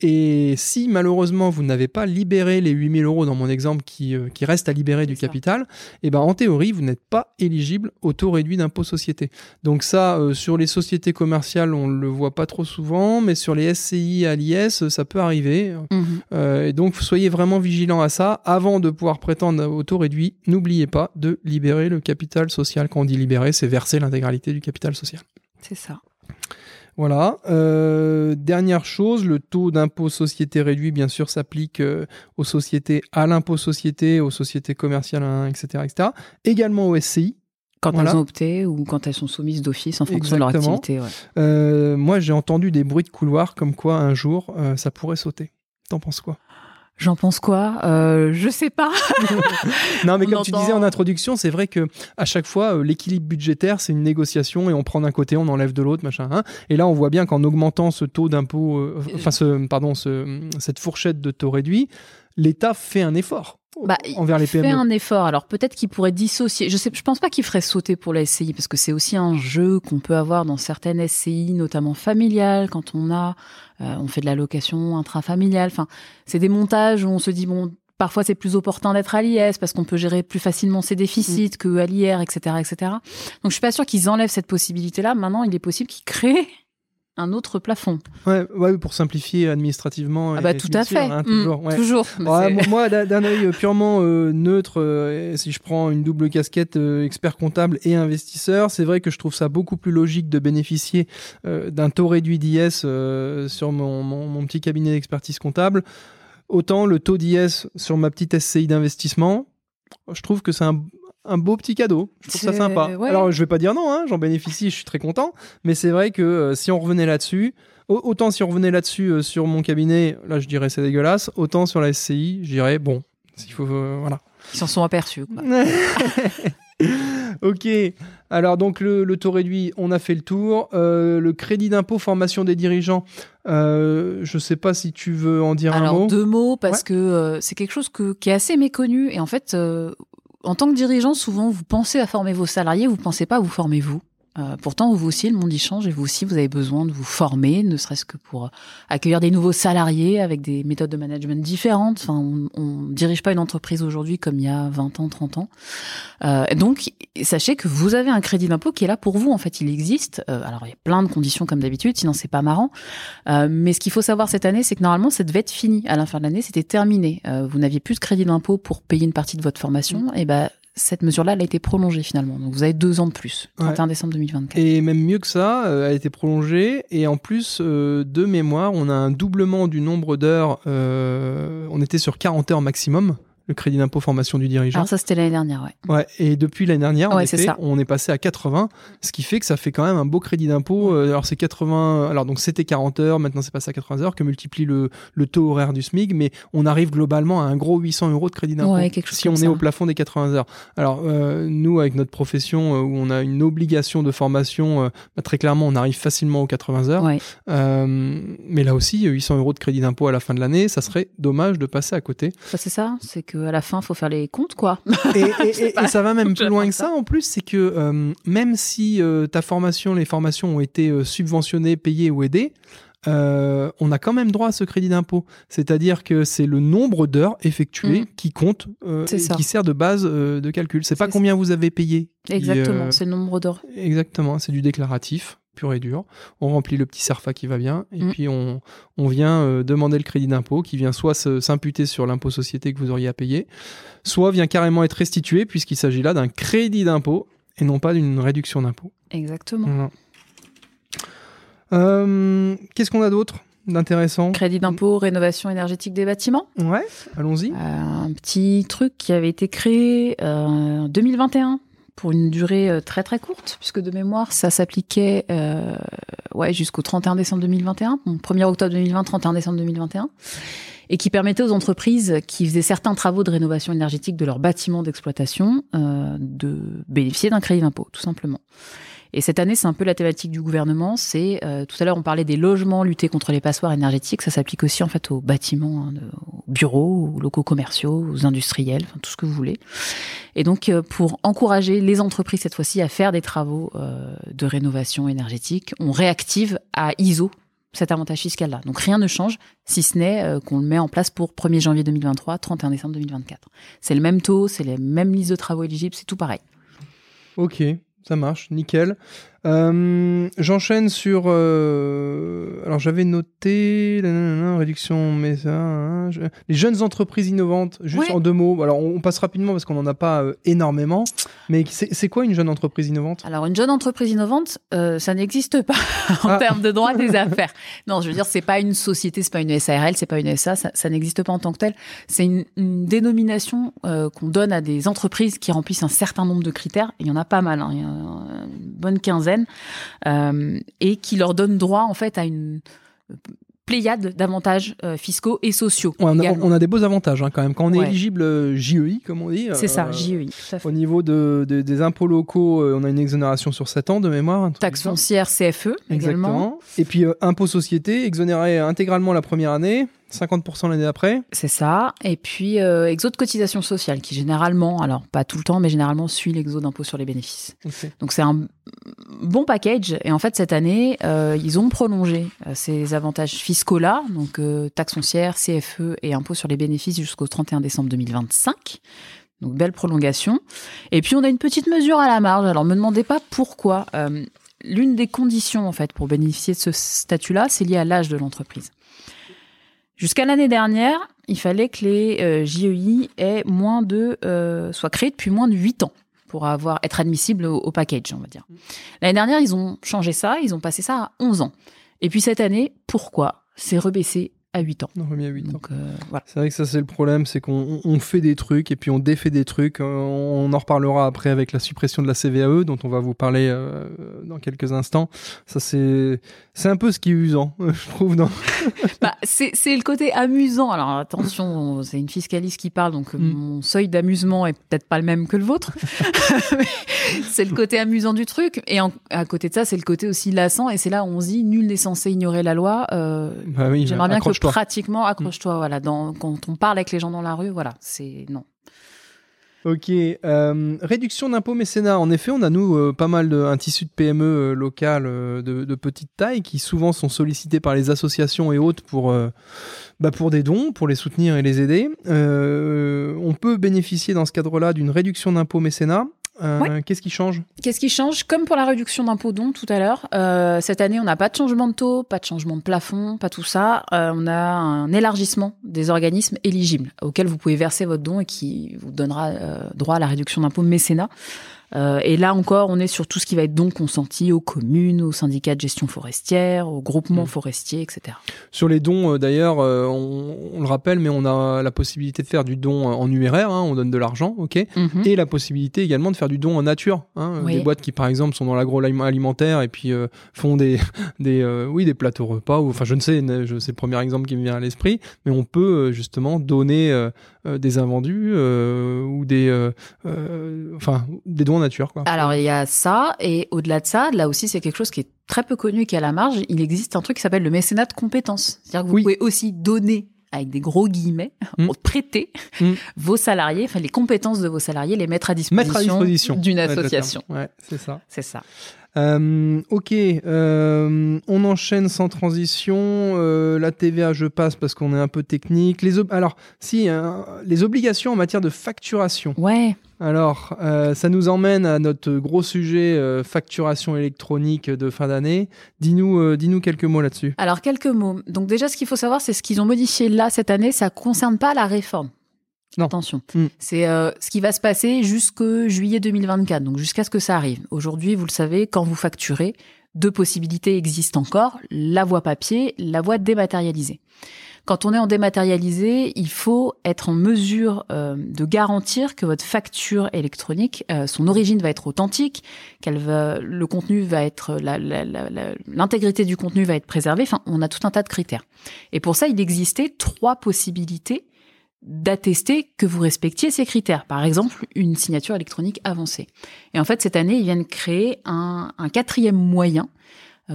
Et si malheureusement vous n'avez pas libéré les 8000 euros dans mon exemple qui, euh, qui reste à libérer du capital, et eh ben en théorie vous n'êtes pas éligible au taux réduit d'impôt société. Donc ça euh, sur les sociétés commerciales on le voit pas trop souvent, mais sur les SCI à l'IS ça peut arriver. Mhm. Euh, et donc soyez vraiment vigilant à ça avant de pouvoir prétendre au taux réduit. N'oubliez pas de libérer le capital social. Quand on dit libérer, c'est verser l'intégralité du capital social. C'est ça. Voilà. Euh, dernière chose, le taux d'impôt société réduit, bien sûr, s'applique euh, aux sociétés, à l'impôt société, aux sociétés commerciales, etc., hein, etc. Également aux SCI. Quand elles ont opté ou quand elles sont soumises d'office en fonction de leur activité. Euh, moi, j'ai entendu des bruits de couloir comme quoi un jour, ça pourrait sauter. T'en penses quoi? J'en pense quoi? Euh, Je sais pas. [laughs] non, mais comme tu disais en introduction, c'est vrai que à chaque fois, euh, l'équilibre budgétaire, c'est une négociation et on prend d'un côté, on enlève de l'autre, machin. Hein. et là, on voit bien qu'en augmentant ce taux d'impôt, euh, enfin, ce, pardon, ce, cette fourchette de taux réduit, l'État fait un effort. Bah, envers les PME. fait un effort. Alors peut-être qu'il pourrait dissocier. Je sais, je pense pas qu'il ferait sauter pour la SCI parce que c'est aussi un jeu qu'on peut avoir dans certaines SCI, notamment familiales, quand on a, euh, on fait de la location intrafamiliale. Enfin, c'est des montages où on se dit bon, parfois c'est plus opportun d'être à l'IS parce qu'on peut gérer plus facilement ses déficits mm. que à l'IR, etc., etc. Donc je suis pas sûr qu'ils enlèvent cette possibilité-là. Maintenant, il est possible qu'ils créent un autre plafond. Ouais, ouais, pour simplifier administrativement. Ah bah tout à fait. Hein, toujours. Mm, toujours. moi, d'un œil purement euh, neutre, euh, si je prends une double casquette euh, expert comptable et investisseur, c'est vrai que je trouve ça beaucoup plus logique de bénéficier d'un taux réduit d'IS sur mon, mon, petit cabinet d'expertise comptable. Autant le taux d'IS sur ma petite SCI d'investissement, je trouve que c'est un, un beau petit cadeau. Je trouve ça sympa. ouais. Alors, je vais pas dire non, hein, j'en bénéficie, je suis très content. Mais c'est vrai que euh, si on revenait là-dessus, au- autant si on revenait là-dessus euh, sur mon cabinet, là, je dirais c'est dégueulasse. Autant sur la SCI, je dirais bon, s'il faut, euh, voilà. Ils s'en sont aperçus. quoi. [laughs] ok. Alors donc le, le taux réduit, on a fait le tour. Euh, le crédit d'impôt formation des dirigeants, euh, je sais pas si tu veux en dire un Alors mot. deux mots parce Ouais. que euh, c'est quelque chose que, qui est assez méconnu et en fait, en tant que dirigeant, souvent vous pensez à former vos salariés, vous pensez pas à vous former vous? Euh, pourtant, vous aussi, le monde y change et vous aussi, vous avez besoin de vous former, ne serait-ce que pour euh, accueillir des nouveaux salariés avec des méthodes de management différentes. Enfin, on, on dirige pas une entreprise aujourd'hui comme il y a 20 ans, 30 ans. Euh, donc, sachez que vous avez un crédit d'impôt qui est là pour vous. En fait, il existe. Euh, alors, il y a plein de conditions comme d'habitude, sinon c'est pas marrant. Euh, mais ce qu'il faut savoir cette année, c'est que normalement, ça devait être fini. À la fin de l'année, c'était terminé. Euh, vous n'aviez plus de crédit d'impôt pour payer une partie de votre formation. Et ben, cette mesure-là, elle a été prolongée finalement. Donc, vous avez deux ans de plus, 31 décembre 2024. Et même mieux que ça, euh, elle a été prolongée. Et en plus, euh, de mémoire, on a un doublement du nombre d'heures. euh, on était sur 40 heures maximum, le crédit d'impôt formation du dirigeant. Alors ça, c'était l'année dernière, ouais. Ouais, et depuis l'année dernière, Ouais, effet, on est passé à 80, ce qui fait que ça fait quand même un beau crédit d'impôt. Euh, alors c'est 80, alors donc c'était 40 heures, maintenant c'est passé à 80 heures, que multiplie le, le taux horaire du SMIC, mais on arrive globalement à un gros 800 euros de crédit d'impôt Ouais, si on est au plafond des 80 heures. Alors euh, nous, avec notre profession euh, où on a une obligation de formation, euh, bah, très clairement, on arrive facilement aux 80 heures. Mais là aussi, 800 euros de crédit d'impôt à la fin de l'année, ça serait dommage de passer à côté. Bah, c'est ça, c'est qu'à la fin, faut faire les comptes, quoi. [laughs] Et, et- et- pas- et ça va même plus loin que ça. en plus, c'est que euh, même si euh, ta formation, les formations ont été euh, subventionnées, payées ou aidées, on a quand même droit à ce crédit d'impôt. C'est-à-dire que c'est le nombre d'heures effectuées Mhm. qui compte, qui sert de base de calcul. C'est pas combien vous avez payé. Exactement, c'est le nombre d'heures. Exactement, c'est du déclaratif, pur et dur. On remplit le petit CERFA qui va bien, et Mm. puis on, on vient euh, demander le crédit d'impôt qui vient soit s'imputer sur l'impôt société que vous auriez à payer, soit vient carrément être restitué puisqu'il s'agit là d'un crédit d'impôt et non pas d'une réduction d'impôt. Exactement. Voilà. Euh, Qu'est-ce qu'on a d'autre d'intéressant? Crédit d'impôt, rénovation énergétique des bâtiments. Ouais, allons-y. Euh, un petit truc qui avait été créé euh, en 2021 pour une durée euh, très très courte, puisque de mémoire, ça s'appliquait euh, ouais, jusqu'au 31 décembre 2021, bon, 1er octobre 2020, 31 décembre 2021, et qui permettait aux entreprises qui faisaient certains travaux de rénovation énergétique de leurs bâtiments d'exploitation euh, de bénéficier d'un crédit d'impôt, tout simplement. Et cette année, c'est un peu la thématique du gouvernement. C'est euh, tout à l'heure, on parlait des logements, lutter contre les passoires énergétiques. Ça s'applique aussi en fait aux bâtiments, hein, aux bureaux, aux locaux commerciaux, aux industriels, tout ce que vous voulez. Et donc, euh, pour encourager les entreprises cette fois-ci à faire des travaux euh, de rénovation énergétique, on réactive à ISO cet avantage fiscal-là. Donc rien ne change, si ce n'est qu'on le met en place pour 1er janvier 2023, 31 décembre 2024. C'est le même taux, c'est les mêmes listes de travaux éligibles, c'est tout pareil. Ok, ça marche, nickel. Euh, J'enchaîne sur. euh, alors j'avais noté nanana, réduction, mais ça, hein, je- les jeunes entreprises innovantes. Juste Ouais. en deux mots. Alors on, on passe rapidement parce qu'on n'en a pas euh, énormément. Mais c'est quoi une jeune entreprise innovante? Alors, une jeune entreprise innovante, ça n'existe pas [laughs] en Ah. termes de droit des [laughs] affaires. Non, je veux dire, c'est pas une société, c'est pas une SARL, c'est pas une SA, ça, ça n'existe pas en tant que tel. C'est une, une dénomination qu'on donne à des entreprises qui remplissent un certain nombre de critères. Il y en a pas mal, hein, il y a une bonne quinzaine, euh, et qui leur donne droit en fait à une pléiade d'avantages euh, fiscaux et sociaux. on, a, également. on a des beaux avantages hein, quand même. Quand on est Ouais. éligible euh, JEI, comme on dit. C'est euh, ça, JEI. Au niveau de, de- des impôts locaux, on a une exonération sur 7 ans de mémoire. Taxe foncière, CFE également. Exactement. Et puis impôt société, exonéré intégralement la première année, 50% l'année d'après. C'est ça. Et puis, euh, exo de cotisation sociale, qui généralement, alors pas tout le temps, mais généralement suit l'exo d'impôt sur les bénéfices. Donc c'est un bon package. Et en fait, cette année, euh, ils ont prolongé euh, ces avantages fiscaux-là, donc euh, taxe foncière, CFE et impôt sur les bénéfices jusqu'au 31 décembre 2025. Donc belle prolongation. Et puis on a une petite mesure à la marge. Alors me demandez pas pourquoi. Euh, L'une des conditions en fait pour bénéficier de ce statut-là, c'est lié à l'âge de l'entreprise. Jusqu'à l'année dernière, il fallait que les euh, JEI aient moins de, euh, soient créés depuis moins de 8 ans pour avoir, être admissibles au, au package, on va dire. L'année dernière, ils ont changé ça, ils ont passé ça à 11 ans. Et puis cette année, pourquoi C'est rebaissé à 8 ans. On remis à 8 ans. Donc euh, voilà. C'est vrai que ça c'est le problème, c'est qu'on on fait des trucs et puis on défait des trucs. Euh, On en reparlera après avec la suppression de la CVAE dont on va vous parler euh, dans quelques instants. Ça c'est c'est un peu ce qui est usant, [laughs] je trouve. Dans... [laughs] Bah, c'est c'est le côté amusant. Alors attention, c'est une fiscaliste qui parle, donc Mm. mon seuil d'amusement est peut-être pas le même que le vôtre. [laughs] C'est le côté amusant du truc. Et en- à côté de ça, c'est le côté aussi lassant. Et c'est là où on se dit, nul n'est censé ignorer la loi. Euh, Bah oui, J'aimerais bien que accroche-toi. pratiquement, accroche-toi, voilà, dans, quand on parle avec les gens dans la rue, voilà, c'est non. Ok, euh, réduction d'impôts mécénat. En effet, on a nous euh, pas mal de un tissu de PME euh, locales euh, de, de petite taille qui souvent sont sollicités par les associations et autres pour bah, pour des dons, pour les soutenir et les aider. On peut bénéficier dans ce cadre-là d'une réduction d'impôts mécénat. Euh, Qu'est-ce qui change? Qu'est-ce qui change? Comme pour la réduction d'impôts dons tout à l'heure, euh, cette année, on n'a pas de changement de taux, pas de changement de plafond, pas tout ça. Euh, on a un élargissement des organismes éligibles auxquels vous pouvez verser votre don et qui vous donnera droit à la réduction d'impôts mécénat. Euh, et là encore, on est sur tout ce qui va être don consenti aux communes, aux syndicats de gestion forestière, aux groupements Mm. forestiers, etc. Sur les dons, euh, d'ailleurs, euh, on, on le rappelle, mais on a la possibilité de faire du don en numéraire, hein, on donne de l'argent, ok Mhm. et la possibilité également de faire du don en nature. Hein, Oui. Des boîtes qui, par exemple, sont dans l'agroalimentaire et puis font des, [laughs] des, oui, des plateaux repas. Ou, enfin, je ne sais, je- c'est le premier exemple qui me vient à l'esprit, mais on peut justement donner des invendus ou des, enfin, des dons nature. Quoi. Alors il y a ça, et au-delà de ça, là aussi c'est quelque chose qui est très peu connu et qui est à la marge. Il existe un truc qui s'appelle le mécénat de compétences. C'est-à-dire que vous Oui. pouvez aussi donner avec des gros guillemets, Mm. [laughs] prêter Mm. [laughs] vos salariés, enfin les compétences de vos salariés, les mettre à disposition, disposition d'une association. Ouais, c'est ça. C'est ça. Euh, ok, euh, on enchaîne sans transition. Euh, la TVA, je passe parce qu'on est un peu technique. Les ob- alors, si hein, les obligations en matière de facturation. Ouais. Alors, euh, ça nous emmène à notre gros sujet euh, facturation électronique de fin d'année. Dis-nous, euh, dis-nous quelques mots là-dessus. Alors quelques mots. Donc déjà, ce qu'il faut savoir, c'est ce qu'ils ont modifié là cette année, ça concerne pas la réforme. Non. Attention, Mm. c'est ce qui va se passer jusqu'au juillet 2024, donc jusqu'à ce que ça arrive. Aujourd'hui, vous le savez, quand vous facturez, deux possibilités existent encore la voie papier, la voie dématérialisée. Quand on est en dématérialisé, il faut être en mesure euh, de garantir que votre facture électronique, euh, son origine va être authentique, qu'elle va, le contenu va être, l'intégrité du contenu va être préservée. Enfin, on a tout un tas de critères. Et pour ça, il existait trois possibilités d'attester que vous respectiez ces critères. Par exemple, une signature électronique avancée. Et en fait, cette année, ils viennent créer un, quatrième moyen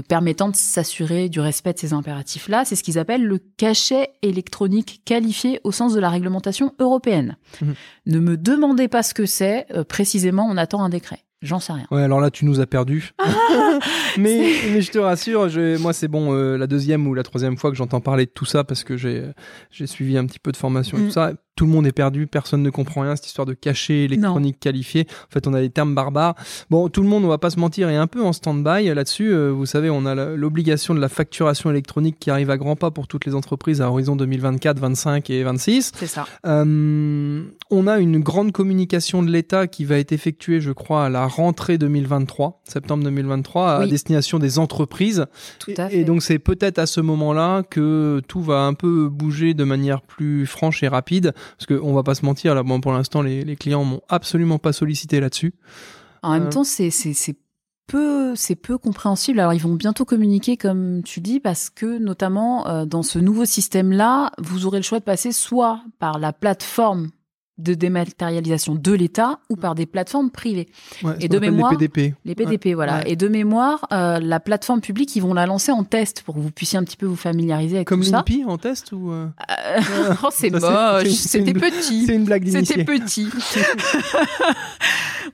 permettant de s'assurer du respect de ces impératifs-là. C'est ce qu'ils appellent le cachet électronique qualifié au sens de la réglementation européenne. Mhm. Ne me demandez pas ce que c'est. euh, précisément, on attend un décret. J'en sais rien. Ouais, alors là, tu nous as perdus. [laughs] mais, mais je te rassure, je- moi, c'est bon, euh, la deuxième ou la troisième fois que j'entends parler de tout ça parce que j'ai j'ai suivi un petit peu de formation et Mm. tout ça. Tout le monde est perdu, personne ne comprend rien, cette histoire de cachet électronique qualifié. En fait, on a des termes barbares. Bon, tout le monde, on va pas se mentir, est un peu en stand-by là-dessus. Euh, vous savez, on a l'obligation de la facturation électronique qui arrive à grands pas pour toutes les entreprises à horizon 2024, 25 et 26. C'est ça. Euh, on a une grande communication de l'État qui va être effectuée, je crois, à la rentrée 2023, septembre 2023, à destination des entreprises. Tout Et, à et fait. donc c'est peut-être à ce moment-là que tout va un peu bouger de manière plus franche et rapide, parce qu'on va pas se mentir, là, bon, pour l'instant, les, les clients m'ont absolument pas sollicité là-dessus. En même Euh. temps, c'est c'est c'est peu c'est peu compréhensible. Alors ils vont bientôt communiquer comme tu dis parce que notamment euh, dans ce nouveau système là, vous aurez le choix de passer soit par la plateforme de dématérialisation de l'État ou par des plateformes privées. Ouais, Et de mémoire, les PDP. Les PDP, voilà. ouais. Et de mémoire, euh, la plateforme publique, ils vont la lancer en test pour que vous puissiez un petit peu vous familiariser avec Comme tout ça. l'INPI en test ou euh, Euh, [laughs] oh, c'est moche, c'était petit. C'est une blague C'était petit. [laughs]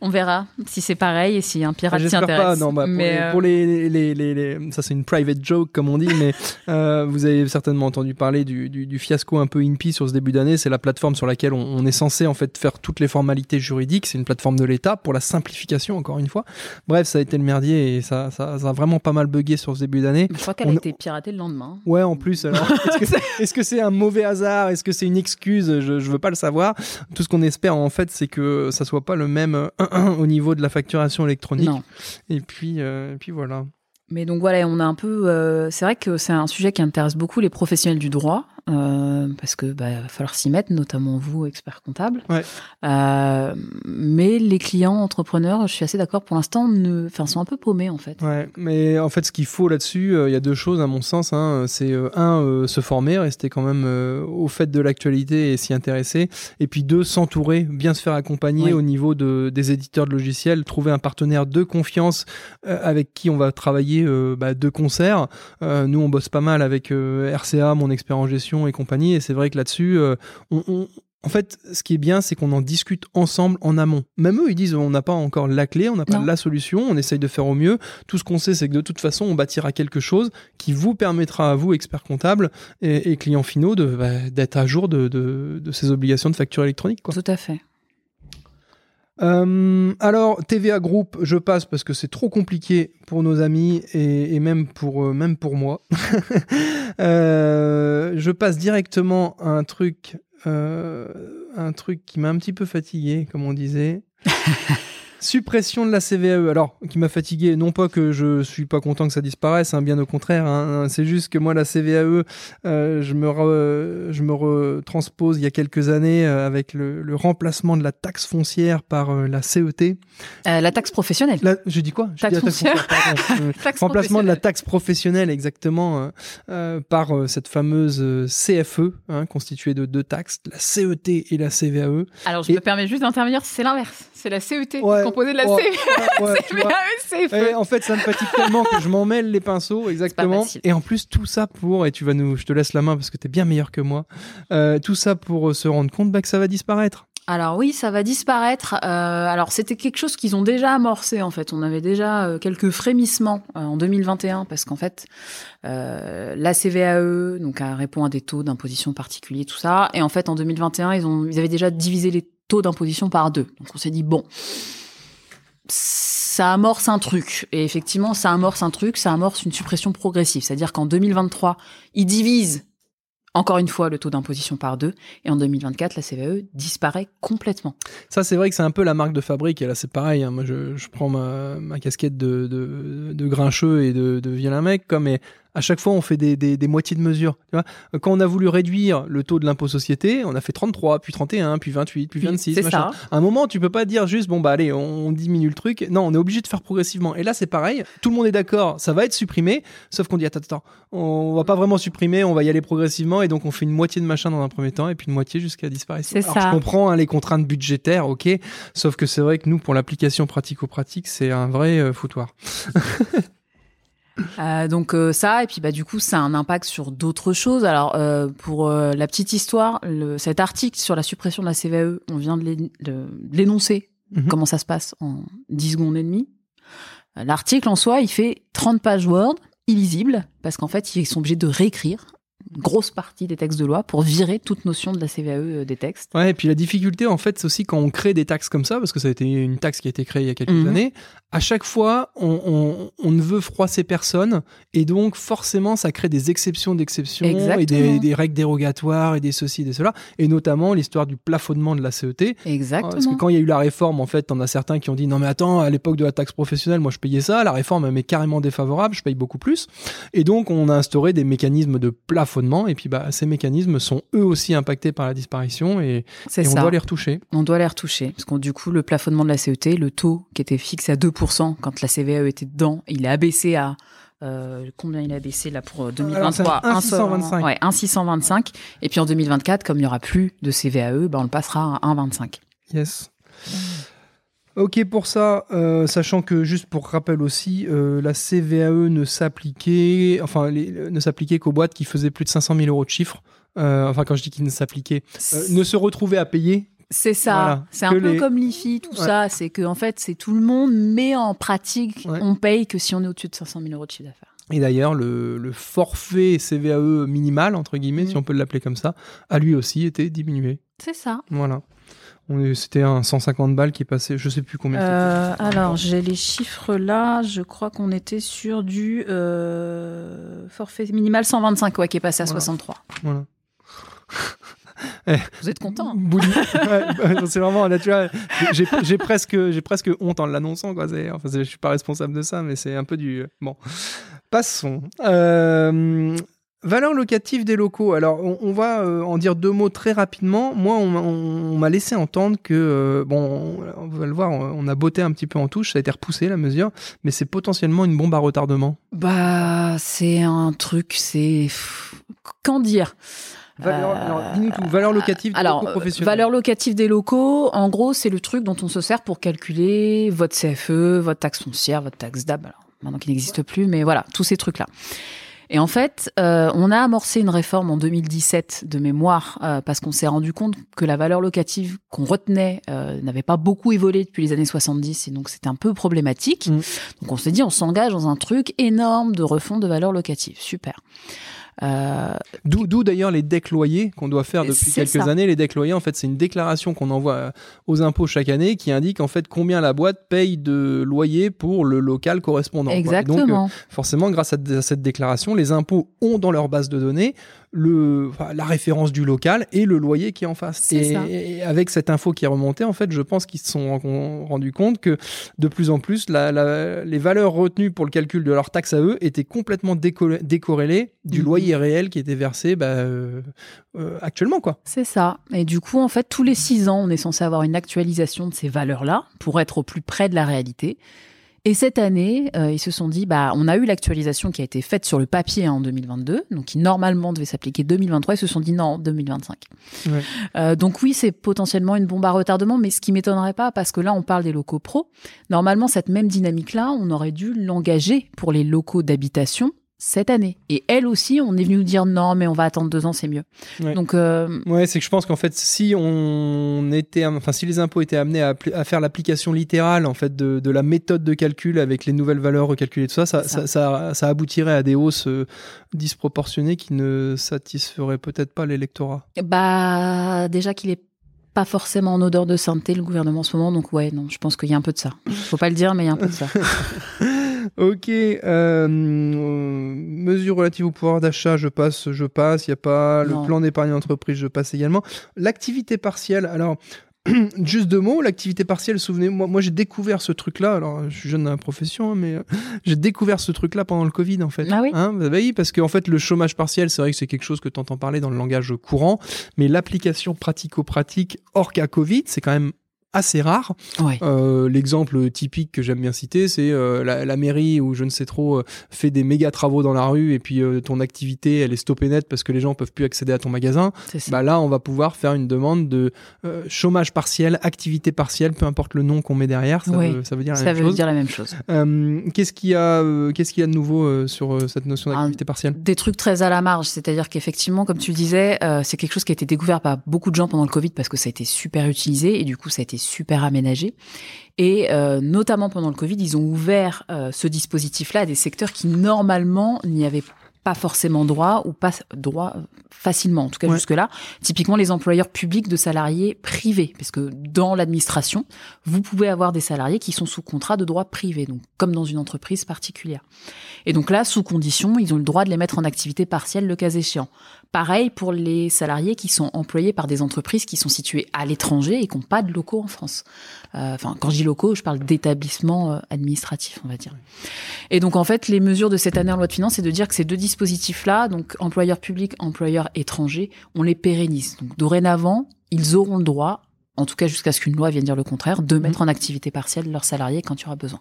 On verra si c'est pareil et si un pirate s'y J'espère intéresse. pas. Non, bah, pour, Mais, les, euh, pour les, les, ça c'est une private joke comme on dit, mais [laughs] euh, vous avez certainement entendu parler du, du, du fiasco un peu INPI sur ce début d'année. C'est la plateforme sur laquelle on, on est censé en fait faire toutes les formalités juridiques. C'est une plateforme de l'État pour la simplification encore une fois. Bref, ça a été le merdier et ça, ça, ça a vraiment pas mal bugué sur ce début d'année. Je crois qu'elle on- a été piratée le lendemain. Ouais, en plus, alors, [laughs] est-ce que- est-ce que c'est un mauvais hasard? Est-ce que c'est une excuse? Je, je veux pas le savoir. Tout ce qu'on espère, en fait, c'est que ça soit pas le même euh, au niveau de la facturation électronique. Non. Et puis, euh, et puis voilà. Mais donc voilà, on a un peu. euh, c'est vrai que c'est un sujet qui intéresse beaucoup les professionnels du droit, euh, parce que bah, va falloir s'y mettre, notamment vous, experts comptables. Ouais. Euh, mais les clients entrepreneurs, je suis assez d'accord, pour l'instant, ne, enfin, sont un peu paumés en fait. Ouais, mais en fait, ce qu'il faut là-dessus, euh, il y a deux choses à mon sens. Hein. C'est un, se former, rester quand même au fait de l'actualité et s'y intéresser. Et puis deux, s'entourer, bien se faire accompagner Oui. au niveau de, des éditeurs de logiciels, trouver un partenaire de confiance avec qui on va travailler bah, de concert. Nous, on bosse pas mal avec RCA, mon expert en gestion et compagnie. Et c'est vrai que là-dessus, euh, on, on- en fait, ce qui est bien, c'est qu'on en discute ensemble en amont. Même eux, ils disent on n'a pas encore la clé, on n'a pas Non. la solution, on essaye de faire au mieux. Tout ce qu'on sait, c'est que de toute façon, on bâtira quelque chose qui vous permettra à vous, experts comptables et, et clients finaux, bah, d'être à jour de, de- de ces obligations de facture électronique. Quoi. Tout à fait. Euh, alors, TVA Group, je passe parce que c'est trop compliqué pour nos amis et, et même, pour, euh, même pour moi. [laughs] Euh, je passe directement à un truc, euh, un truc qui m'a un petit peu fatigué, comme on disait. [laughs] Suppression de la CVAE. Alors, qui m'a fatigué, non pas que je suis pas content que ça disparaisse, hein, bien au contraire. hein, c'est juste que moi, la CVAE, euh, je me re- je me retranspose il y a quelques années euh, avec le, le remplacement de la taxe foncière par euh, la CET. Euh, la taxe professionnelle. Là, je dis quoi? Je Taxe dis la foncière. [laughs] Euh, Taxe remplacement de la taxe professionnelle, exactement, euh, euh, par cette fameuse CFE, hein, constituée de deux taxes, la CET et la CVAE. Alors, je Et- me permets juste d'intervenir, c'est l'inverse. C'est la CET Ouais, composée de la ouais, CVAE. ouais, [laughs] tu. Et en fait, ça me fatigue tellement que je m'en mêle les pinceaux, exactement. Et en plus, tout ça pour, et tu vas nous, je te laisse la main parce que t'es bien meilleur que moi, euh, tout ça pour euh, se rendre compte bah, que ça va disparaître. Alors oui, ça va disparaître. Euh, alors c'était quelque chose qu'ils ont déjà amorcé en fait. On avait déjà euh, quelques frémissements euh, en 2021 parce qu'en fait la CVAE donc répond à des taux d'imposition particuliers tout ça et en fait en 2021 ils ont ils avaient déjà divisé les taux d'imposition par deux. Donc on s'est dit bon ça amorce un truc et effectivement ça amorce un truc, ça amorce une suppression progressive, c'est-à-dire qu'en 2023 ils divisent encore une fois le taux d'imposition par deux et en 2024 la CVAE disparaît complètement. Ça, c'est vrai que c'est un peu la marque de fabrique. Et là, c'est pareil. hein. Moi, je, prends ma, casquette de, grincheux et de, de vilain mec, mais à chaque fois, on fait des, des, des moitiés de mesure. Tu vois Quand on a voulu réduire le taux de l'impôt société, on a fait 33, puis 31, puis 28, puis 26. C'est ça. À un moment, tu peux pas dire juste, bon, bah allez, on diminue le truc. Non, on est obligé de faire progressivement. Et là, c'est pareil. Tout le monde est d'accord, ça va être supprimé. Sauf qu'on dit, attends, attends, on va pas vraiment supprimer, on va y aller progressivement. Et donc, on fait une moitié de machin dans un premier temps et puis une moitié jusqu'à disparition. C'est ça. je comprends hein, les contraintes budgétaires, ok. Sauf que c'est vrai que nous, pour l'application pratico-pratique, c'est un vrai euh, foutoir. [laughs] Euh, donc euh, ça et puis bah du coup ça a un impact sur d'autres choses. Alors euh, pour la petite histoire, le, cet article sur la suppression de la CVAE, on vient de l'é- de l'énoncer. Mhm. Comment ça se passe en 10 secondes et demie? L'article en soi, il fait 30 pages Word, illisible, parce qu'en fait, ils sont obligés de réécrire une grosse partie des textes de loi pour virer toute notion de la CVAE des textes. Ouais, et puis la difficulté, en fait, c'est aussi quand on crée des taxes comme ça, parce que ça a été une taxe qui a été créée il y a quelques Mhm. années, à chaque fois, on, on- on ne veut froisser personne, et donc forcément, ça crée des exceptions d'exceptions, et des, règles dérogatoires, et des ceci, des cela, et notamment l'histoire du plafonnement de la CET. Exactement. Parce que quand il y a eu la réforme, en fait, t'en as certains qui ont dit non mais attends, à l'époque de la taxe professionnelle, moi je payais ça, la réforme elle m'est carrément défavorable, je paye beaucoup plus. Et donc on a instauré des mécanismes de plafonnement, et puis bah ces mécanismes sont eux aussi impactés par la disparition, et, et on doit les retoucher. On doit les retoucher. Parce que du coup, le plafonnement de la CET, le taux qui était fixé à 2% quand la CVAE était dedans, il est abaissé à. euh, combien il a baissé là pour euh, 2023 Alors, c'est un 1,625. Ouais, 1,625. Et puis en 2024, comme il n'y aura plus de CVAE, ben on le passera à 1,25. Yes. Ok pour ça, euh, sachant que juste pour rappel aussi, euh, la CVAE ne s'appliquait, enfin les- ne s'appliquait qu'aux boîtes qui faisaient plus de 500 000 euros de chiffre. Euh, enfin quand je dis qu'il ne s'appliquait, euh, ne se retrouvaient à payer. C'est ça. Voilà. C'est un Que peu les- comme l'IFI, tout Ouais. ça. C'est que en fait, c'est tout le monde, mais en pratique, Ouais. on paye que si on est au-dessus de 500 000 euros de chiffre d'affaires. Et d'ailleurs, le, le forfait CVAE minimal, entre guillemets, si on peut l'appeler comme ça, a lui aussi été diminué. C'est ça. Voilà. C'était un 150 balles qui passait, je sais plus combien. Euh, alors, j'ai les chiffres là. Je crois qu'on était sur du euh, forfait minimal 125, ouais, qui est passé à Voilà. 63. Voilà. Vous êtes content. Bouli. [laughs] Ouais, c'est vraiment là, tu vois, j'ai presque, j'ai presque honte en l'annonçant. Quoi. Enfin, je suis pas responsable de ça, mais c'est un peu du. Bon, passons. Euh, Valeur locative des locaux. Alors, on, on va euh, en dire deux mots très rapidement. Moi, on, m'a- on- on m'a laissé entendre que, euh, bon, on, va le voir, on, on a botté un petit peu en touche, ça a été repoussé la mesure, mais c'est potentiellement une bombe à retardement. Bah, c'est un truc, c'est. Qu'en dire? Valeur, Euh, alors, dis-nous tout. Valeur locative des Alors, locaux euh, professionnels. valeur locative des locaux, en gros, c'est le truc dont on se sert pour calculer votre CFE, votre taxe foncière, votre taxe DAB, alors, maintenant qu'il n'existe plus, mais voilà, tous ces trucs-là. Et en fait, euh, on a amorcé une réforme en 2017 de mémoire euh, parce qu'on s'est rendu compte que la valeur locative qu'on retenait euh, n'avait pas beaucoup évolué depuis les années 70 et donc c'était un peu problématique. Mm. Donc on s'est dit on s'engage dans un truc énorme de refonte de valeur locative. Super. Euh, D'où, d'ailleurs les decks loyers qu'on doit faire depuis quelques ça. années. Les decks loyers, en fait, c'est une déclaration qu'on envoie euh, aux impôts chaque année qui indique en fait combien la boîte paye de loyer pour le local correspondant. Et exactement. donc, euh, forcément, grâce à, à cette déclaration, les impôts ont dans leur base de données le, enfin, la référence du local et le loyer qui est en face. C'est Et, et avec cette info qui est remontée, en fait, je pense qu'ils se sont ren- rendus compte que de plus en plus, la- la- les valeurs retenues pour le calcul de leur taxe à eux étaient complètement déco- décorrélées du Mhm. loyer réel qui était versé bah, euh, euh, actuellement. quoi. C'est ça. Et du coup, en fait, tous les six ans, on est censé avoir une actualisation de ces valeurs-là pour être au plus près de la réalité. Et cette année, euh, ils se sont dit, bah, on a eu l'actualisation qui a été faite sur le papier en 2022, donc qui normalement devait s'appliquer 2023. Ils se sont dit non, 2025. Ouais. Euh, donc oui, c'est potentiellement une bombe à retardement, mais ce qui m'étonnerait pas, parce que là, on parle des locaux pro. Normalement, cette même dynamique-là, on aurait dû l'engager pour les locaux d'habitation cette année. Et elle aussi, on est venu nous dire non, mais on va attendre deux ans, c'est mieux. Ouais. Donc euh, Ouais, c'est que je pense qu'en fait, si on était, enfin, si les impôts étaient amenés à, faire l'application littérale en fait de, de la méthode de calcul avec les nouvelles valeurs recalculées, tout ça, ça, ça, ça. ça, ça aboutirait à des hausses euh, disproportionnées qui ne satisferaient peut-être pas l'électorat. Bah, déjà qu'il est pas forcément en odeur de sainteté, le gouvernement en ce moment. Donc, ouais, non, je pense qu'il y a un peu de ça. Faut pas le dire, mais il y a un peu de ça. [laughs] Ok, euh, mesures relatives au pouvoir d'achat, je passe, je passe. Il y a pas le plan d'épargne entreprise, je passe également. L'activité partielle, alors. [clears throat] Juste deux mots, l'activité partielle, souvenez-moi, moi j'ai découvert ce truc-là, alors je suis jeune dans la profession, hein, mais euh, [laughs] j'ai découvert ce truc-là pendant le Covid en fait. Ah oui Hein, bah oui, parce qu'en fait le chômage partiel, c'est vrai que c'est quelque chose que tu entends parler dans le langage courant, mais l'application pratico-pratique hors cas Covid, c'est quand même assez rare. Ouais. Euh, L'exemple typique que j'aime bien citer, c'est euh, la, la mairie où je ne sais trop euh, fait des méga travaux dans la rue et puis ton activité elle est stoppée net parce que les gens peuvent plus accéder à ton magasin. Bah là, on va pouvoir faire une demande de chômage partiel, activité partielle, peu importe le nom qu'on met derrière, ça, veut, ça veut dire la ça même veut chose. dire la même chose. Qu'est-ce qu'il y a, qu'est-ce qu'il y a de nouveau sur cette notion d'activité partielle? Des trucs très à la marge, c'est-à-dire qu'effectivement, comme tu le disais, c'est quelque chose qui a été découvert par beaucoup de gens pendant le Covid parce que ça a été super utilisé et du coup, ça a été super aménagé. Et euh, notamment pendant le Covid, ils ont ouvert euh, ce dispositif-là à des secteurs qui normalement n'y avaient pas forcément droit ou pas droit facilement, en tout cas Ouais. jusque-là. Typiquement les employeurs publics de salariés privés, parce que dans l'administration, vous pouvez avoir des salariés qui sont sous contrat de droit privé, donc comme dans une entreprise particulière. Et donc là, sous condition, ils ont le droit de les mettre en activité partielle le cas échéant. Pareil pour les salariés qui sont employés par des entreprises qui sont situées à l'étranger et qui n'ont pas de locaux en France. Euh, Enfin, quand je dis locaux, je parle d'établissements euh, administratifs, on va dire. Et donc en fait, les mesures de cette année en loi de finances, c'est de dire que ces deux dispositifs-là, donc employeurs publics, employeurs étrangers, on les pérennise. Donc dorénavant, ils auront le droit, en tout cas jusqu'à ce qu'une loi vienne dire le contraire, de mettre en activité partielle leurs salariés quand il y aura besoin.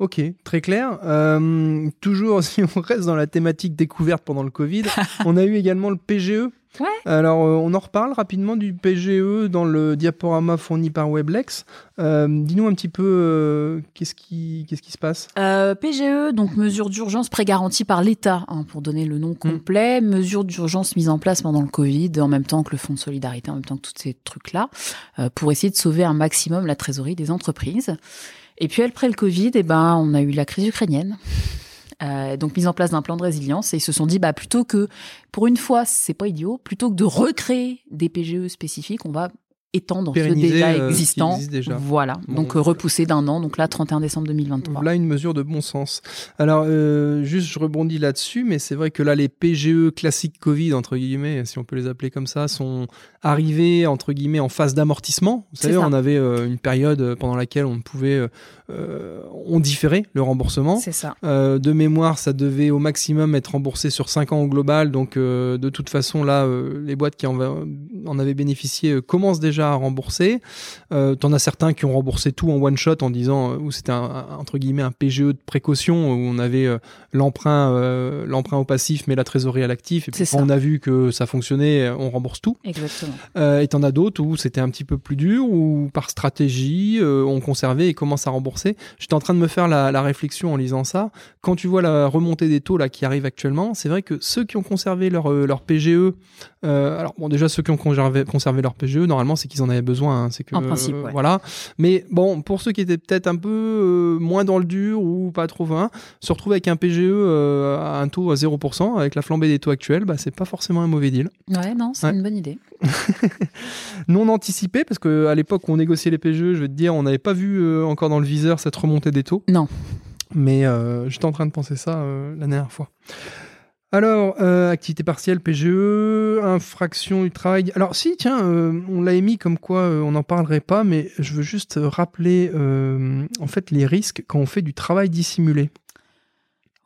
Ok, très clair. Euh, toujours, [laughs] si on reste dans la thématique découverte pendant le Covid, [laughs] on a eu également le PGE. Ouais. Alors, euh, on en reparle rapidement du PGE dans le diaporama fourni par Weblex. Euh, Dis-nous un petit peu qu'est-ce qui, qu'est-ce qui se passe? PGE, donc mesure d'urgence pré-garantie par l'État, hein, pour donner le nom complet. Mesure d'urgence mise en place pendant le Covid, en même temps que le Fonds de solidarité, en même temps que tous ces trucs-là, pour essayer de sauver un maximum la trésorerie des entreprises. Et puis après le Covid, eh ben, on a eu la crise ukrainienne. Euh, donc mise en place d'un plan de résilience et ils se sont dit bah plutôt que pour une fois c'est pas idiot plutôt que de recréer des PGE spécifiques on va étendre ce Pérenniser, déjà euh, ce qui existant. existe déjà. Voilà, Bon, donc euh, repousser d'un an, donc là 31 décembre 2023. Là, une mesure de bon sens. Alors, euh, juste, je rebondis là-dessus, mais c'est vrai que là, les PGE classiques Covid, entre guillemets, si on peut les appeler comme ça, sont arrivés, entre guillemets, en phase d'amortissement. Vous savez, on avait une période pendant laquelle on pouvait, euh, euh, on différait le remboursement. C'est ça. Euh, de mémoire, ça devait au maximum être remboursé sur 5 ans au global. Donc, euh, de toute façon, là, les boîtes qui en, va- en avaient bénéficié commencent déjà à rembourser. T'en as certains qui ont remboursé tout en one shot en disant, où c'était un, entre guillemets un PGE de précaution, où on avait l'emprunt l'emprunt au passif, mais la trésorerie à l'actif. Et puis, quand on a vu que ça fonctionnait, on rembourse tout. Exactement. Euh, et t'en as d'autres où c'était un petit peu plus dur, ou par stratégie, euh, on conservait et commence à rembourser. J'étais en train de me faire la, la réflexion en lisant ça. Quand tu vois la remontée des taux là qui arrive actuellement, c'est vrai que ceux qui ont conservé leur, euh, leur PGE, euh, alors bon déjà ceux qui ont conservé, conservé leur PGE, normalement c'est qu'ils en avaient besoin. hein, c'est que En principe, ouais. voilà. Mais bon, pour ceux qui étaient peut-être un peu euh, moins dans le dur ou pas trop fin, se retrouver avec un PGE à un taux à 0%, avec la flambée des taux actuels, bah, c'est pas forcément un mauvais deal. Ouais, non, c'est Ouais. une bonne idée. [laughs] non anticipé parce que à l'époque où on négociait les PGE, je vais te dire, on n'avait pas vu euh, encore dans le viseur cette remontée des taux. Non. Mais euh, j'étais en train de penser ça euh, la dernière fois. Alors, activité partielle, PGE, infraction du travail. Alors, si, tiens, on l'a émis comme quoi on n'en parlerait pas, mais je veux juste rappeler en fait les risques quand on fait du travail dissimulé.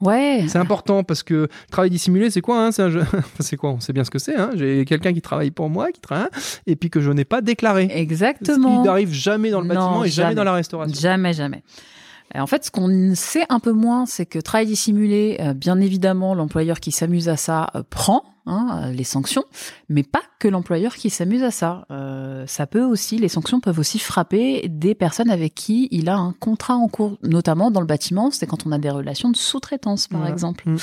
Ouais. C'est important parce que le travail dissimulé, c'est quoi hein C'est jeu- [laughs] c'est quoi On sait bien ce que c'est. Hein J'ai quelqu'un qui travaille pour moi, qui travaille, et puis que je n'ai pas déclaré. Exactement. Ce qui n'arrive jamais dans le Non, bâtiment et jamais, jamais. dans la restauration. Jamais, jamais. En fait, ce qu'on sait un peu moins, c'est que travail dissimulé, euh, bien évidemment, l'employeur qui s'amuse à ça euh, prend hein, euh, les sanctions, mais pas que l'employeur qui s'amuse à ça. Euh, ça peut aussi, les sanctions peuvent aussi frapper des personnes avec qui il a un contrat en cours, notamment dans le bâtiment, c'est quand on a des relations de sous-traitance, par exemple. Mm.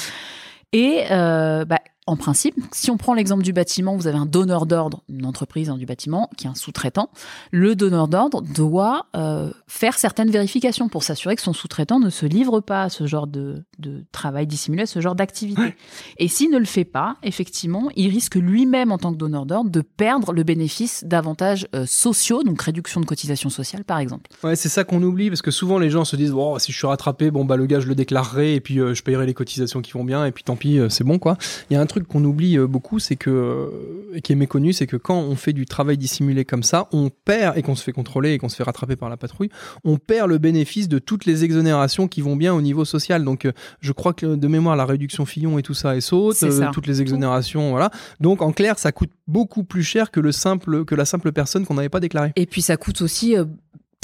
Et euh, bah, en principe, si on prend l'exemple du bâtiment, vous avez un donneur d'ordre, une entreprise hein, du bâtiment, qui est un sous-traitant. Le donneur d'ordre doit euh, faire certaines vérifications pour s'assurer que son sous-traitant ne se livre pas à ce genre de, de travail dissimulé, à ce genre d'activité. Ouais. Et s'il ne le fait pas, effectivement, il risque lui-même, en tant que donneur d'ordre, de perdre le bénéfice d'avantages euh, sociaux, donc réduction de cotisation sociale, par exemple. Ouais, c'est ça qu'on oublie parce que souvent les gens se disent oh, si je suis rattrapé, bon bah le gars je le déclarerai et puis euh, je payerai les cotisations qui vont bien et puis tant pis, c'est bon quoi. Il y a un truc qu'on oublie euh, beaucoup, c'est que euh, et qui est méconnu, c'est que quand on fait du travail dissimulé comme ça, on perd et qu'on se fait contrôler et qu'on se fait rattraper par la patrouille, on perd le bénéfice de toutes les exonérations qui vont bien au niveau social. Donc euh, je crois que de mémoire la réduction Fillon et tout ça est saute, toutes les exonérations, voilà. Donc en clair, ça coûte beaucoup plus cher que le simple que la simple personne qu'on n'avait pas déclarée. Et puis ça coûte aussi euh,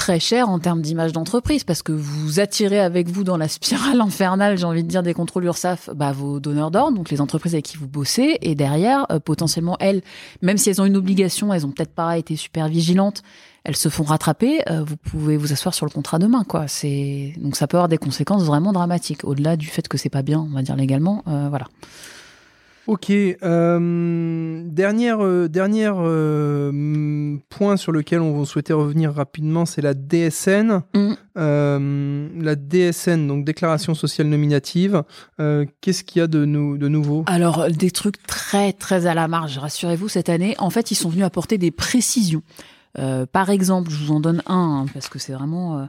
très cher en termes d'image d'entreprise parce que vous attirez avec vous dans la spirale infernale, j'ai envie de dire, des contrôles URSAF, bah, vos donneurs d'ordre, donc les entreprises avec qui vous bossez, et derrière, euh, potentiellement, elles, même si elles ont une obligation, elles ont peut-être pas été super vigilantes, elles se font rattraper, euh, vous pouvez vous asseoir sur le contrat demain, quoi. Donc ça peut avoir des conséquences vraiment dramatiques, au-delà du fait que c'est pas bien, on va dire légalement, euh, voilà. Ok. euh, dernière euh, dernière euh, point sur lequel on souhaitait revenir rapidement, c'est la DSN. Mm. Euh, la DSN, donc déclaration sociale nominative. Qu'est-ce qu'il y a de, nou- de nouveau? Alors, des trucs très, très à la marge, rassurez-vous, cette année. En fait, ils sont venus apporter des précisions. Euh, par exemple, je vous en donne un, hein, parce que c'est vraiment... euh,